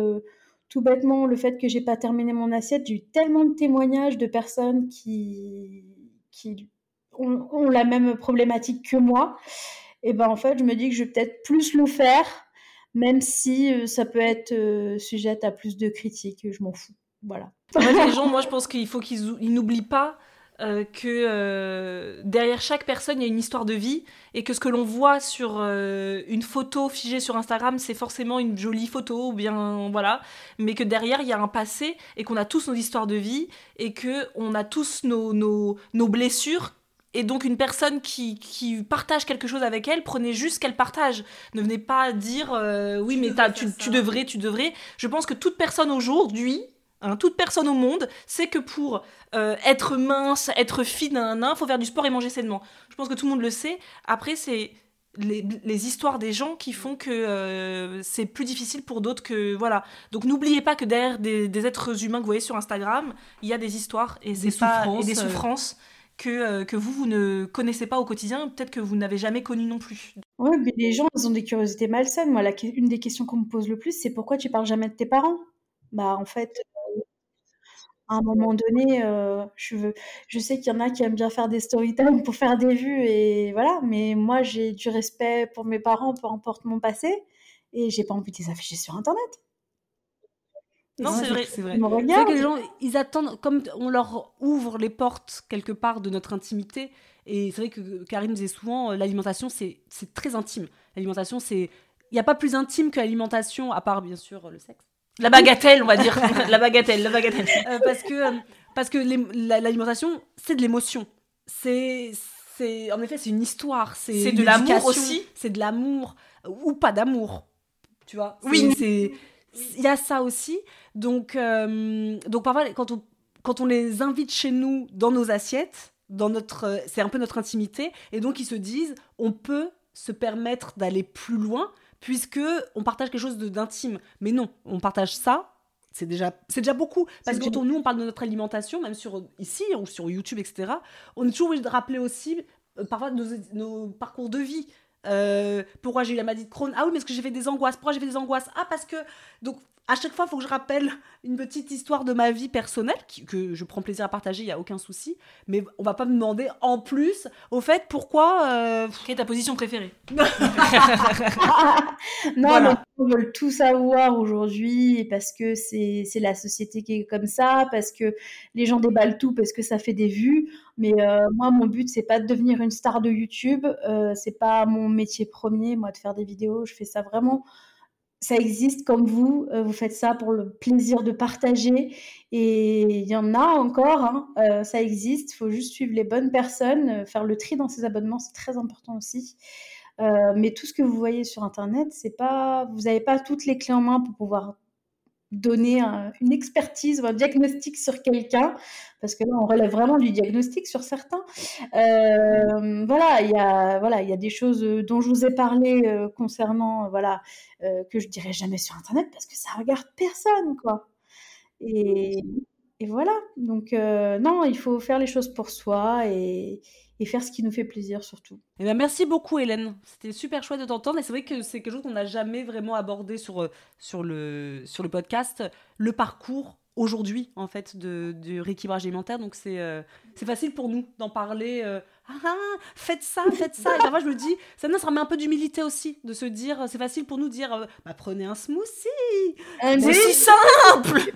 tout bêtement, le fait que j'ai pas terminé mon assiette, j'ai eu tellement de témoignages de personnes qui, qui ont, la même problématique que moi. Et ben en fait, je me dis que je vais peut-être plus le faire, même si euh, ça peut être euh, sujette à plus de critiques. Je m'en fous. Voilà. les gens, moi, je pense qu'il faut qu'ils n'oublient pas euh, que euh, derrière chaque personne, il y a une histoire de vie et que ce que l'on voit sur euh, une photo figée sur Instagram, c'est forcément une jolie photo ou bien voilà, mais que derrière il y a un passé et qu'on a tous nos histoires de vie et que on a tous nos, nos, nos blessures et donc une personne qui, qui, partage quelque chose avec elle, prenez juste ce qu'elle partage. Ne venez pas dire oui mais tu, tu, devrais, tu devrais. Je pense que toute personne aujourd'hui Hein, toute personne au monde sait que pour euh, être mince, être fine, il faut faire du sport et manger sainement. Je pense que tout le monde le sait. Après, c'est les, histoires des gens qui font que euh, c'est plus difficile pour d'autres que voilà. Donc n'oubliez pas que derrière des, êtres humains que vous voyez sur Instagram, il y a des histoires et des souffrances, et des euh. souffrances que, que vous vous ne connaissez pas au quotidien, peut-être que vous n'avez jamais connu non plus. Oui, mais les gens ils ont des curiosités malsaines. Moi, une des questions qu'on me pose le plus, c'est pourquoi tu parles jamais de tes parents? Bah en fait, à un moment donné, euh, je, veux, je sais qu'il y en a qui aiment bien faire des story time pour faire des vues et voilà, mais moi j'ai du respect pour mes parents, peu importe mon passé, et j'ai pas envie de les afficher sur internet. non, c'est vrai, c'est vrai. C'est que les gens, ils attendent, comme on leur ouvre les portes quelque part de notre intimité, et c'est vrai que Karine disait souvent, euh, l'alimentation c'est très intime. L'alimentation c'est. Il n'y a pas plus intime que l'alimentation, à part bien sûr le sexe. La bagatelle, on va dire. la bagatelle, la bagatelle. Euh, parce que, euh, parce que l'alimentation, c'est de l'émotion. C'est, c'est, en effet, c'est une histoire. C'est de l'amour aussi. C'est de l'amour ou pas d'amour. Tu vois. Oui. C'est, il y a ça aussi. Donc, euh, donc parfois, quand on, quand on les invite chez nous dans nos assiettes, dans notre, c'est un peu notre intimité, et donc ils se disent, on peut se permettre d'aller plus loin puisque on partage quelque chose d'intime. Mais non, on partage ça. C'est déjà, c'est déjà beaucoup. Parce que quand on, nous, on parle de notre alimentation, même sur ici ou sur YouTube, etc., on est toujours obligé de rappeler aussi euh, parfois nos, parcours de vie. Euh, pourquoi j'ai eu la maladie de Crohn? Ah oui, mais est-ce que j'ai fait des angoisses Pourquoi j'ai fait des angoisses? Ah, parce que. Donc, à chaque fois, il faut que je rappelle une petite histoire de ma vie personnelle que je prends plaisir à partager, il n'y a aucun souci. Mais on va pas me demander en plus, au fait, pourquoi. Euh... Quelle est ta position préférée Non, voilà. on veut tout savoir aujourd'hui parce que c'est la société qui est comme ça, parce que les gens déballent tout, parce que ça fait des vues. Mais euh, moi, mon but, c'est pas de devenir une star de YouTube. Euh, c'est pas mon métier premier, moi, de faire des vidéos. Je fais ça vraiment ça existe comme vous, euh, vous faites ça pour le plaisir de partager et il y en a encore, hein, euh, ça existe, il faut juste suivre les bonnes personnes, euh, faire le tri dans ses abonnements, c'est très important aussi. mais tout ce que vous voyez sur Internet, c'est pas, vous n'avez pas toutes les clés en main pour pouvoir donner une expertise ou un diagnostic sur quelqu'un, parce que là, on relève vraiment du diagnostic sur certains. Euh, voilà, il y a voilà, il y a des choses dont je vous ai parlé euh, concernant voilà euh, que je dirais jamais sur Internet parce que ça regarde personne, quoi. Et, et voilà. Donc non, il faut faire les choses pour soi et et faire ce qui nous fait plaisir surtout. Eh bien, merci beaucoup Hélène, c'était super chouette de t'entendre. Et c'est vrai que c'est quelque chose qu'on n'a jamais vraiment abordé sur, euh, sur, le, sur le podcast, le parcours aujourd'hui en fait de, du rééquilibrage alimentaire. Donc c'est euh, c'est facile pour nous d'en parler euh, ah, ah, faites ça faites ça et parfois je me dis ça nous remet un peu d'humilité aussi de se dire c'est facile pour nous de dire bah, prenez un smoothie. C'est si simple.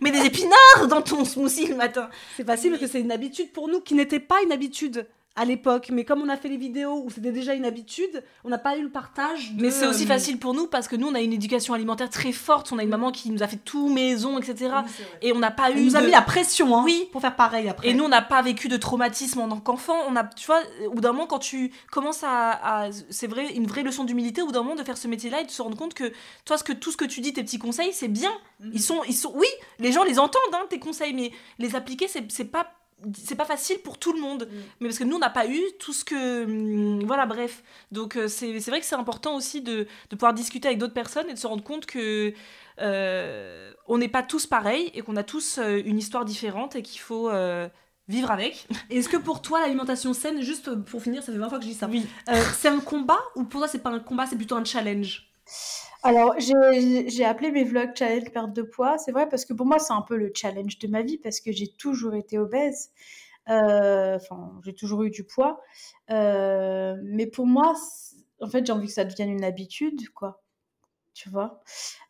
Mets des épinards dans ton smoothie le matin c'est facile parce que c'est une habitude pour nous qui n'était pas une habitude à l'époque, mais comme on a fait les vidéos où c'était déjà une habitude, on n'a pas eu le partage. Mais c'est aussi euh, facile pour nous parce que nous, on a une éducation alimentaire très forte. On a une maman qui nous a fait tout maison, etc. et on n'a pas eu. Nous a mis la pression, hein, oui, pour faire pareil après. Et nous, on n'a pas vécu de traumatisme en tant qu'enfant. On a, tu vois, au bout d'un moment, quand tu commences à, c'est vrai, une vraie leçon d'humilité, au bout d'un moment, de faire ce métier-là et de se rendre compte que toi, ce que tout ce que tu dis, tes petits conseils, c'est bien. Mhm. Ils sont, ils sont, oui, les gens les entendent, hein, tes conseils, mais les appliquer, c'est pas c'est pas facile pour tout le monde mm. mais parce que nous on n'a pas eu tout ce que mm, voilà bref donc euh, c'est vrai que c'est important aussi de, de, pouvoir discuter avec d'autres personnes et de se rendre compte que euh, on n'est pas tous pareils et qu'on a tous euh, une histoire différente et qu'il faut vivre avec. Est-ce que pour toi l'alimentation saine, juste pour finir, ça fait 20 fois que je dis ça, oui. c'est un combat ou pour toi c'est pas un combat, c'est plutôt un challenge? Alors, j'ai appelé mes vlogs challenge perte de poids. C'est vrai parce que pour moi, c'est un peu le challenge de ma vie parce que j'ai toujours été obèse. Euh, enfin, j'ai toujours eu du poids. Euh, mais pour moi, en fait, j'ai envie que ça devienne une habitude, quoi. Tu vois?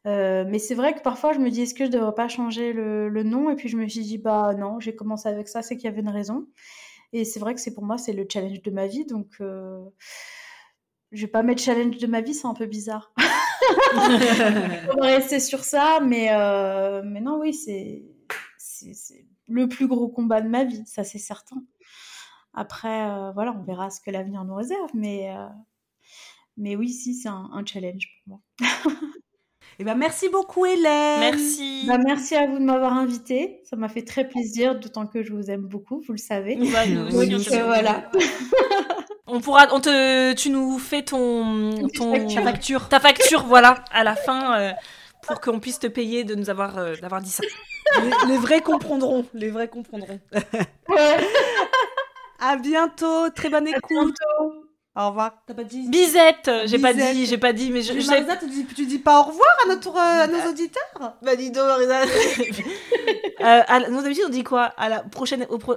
Euh, Mais c'est vrai que parfois, je me dis, est-ce que je devrais pas changer le, le nom? Et puis, je me suis dit, bah non, j'ai commencé avec ça, c'est qu'il y avait une raison. Et c'est vrai que c'est pour moi, c'est le challenge de ma vie. Donc, je vais pas mettre challenge de ma vie, c'est un peu bizarre. on va rester sur ça, mais, euh, mais non, oui, c'est le plus gros combat de ma vie, ça c'est certain. Après, euh, voilà, on verra ce que l'avenir nous réserve, mais, euh, mais oui, si, c'est un, challenge pour moi. Eh ben, merci beaucoup Hélène. Merci. Bah, merci à vous de m'avoir invité. Ça m'a fait très plaisir, d'autant que je vous aime beaucoup, vous le savez. Bah, voilà. On pourra, on te, tu nous fais ton, ton ta facture, ta facture, voilà, à la fin, euh, pour qu'on puisse te payer de nous avoir, euh, d'avoir dit ça. Les, vrais comprendront, les vrais comprendront. à bientôt, très bonne écoute. Au revoir. T'as pas dit Bisette. J'ai pas dit, j'ai pas dit, mais je. Marisa, tu dis, tu dis pas au revoir à notre, à nos auditeurs? Bah dis donc, Marisa. euh, à, nos habitudes, on dit quoi? À la prochaine, au pro...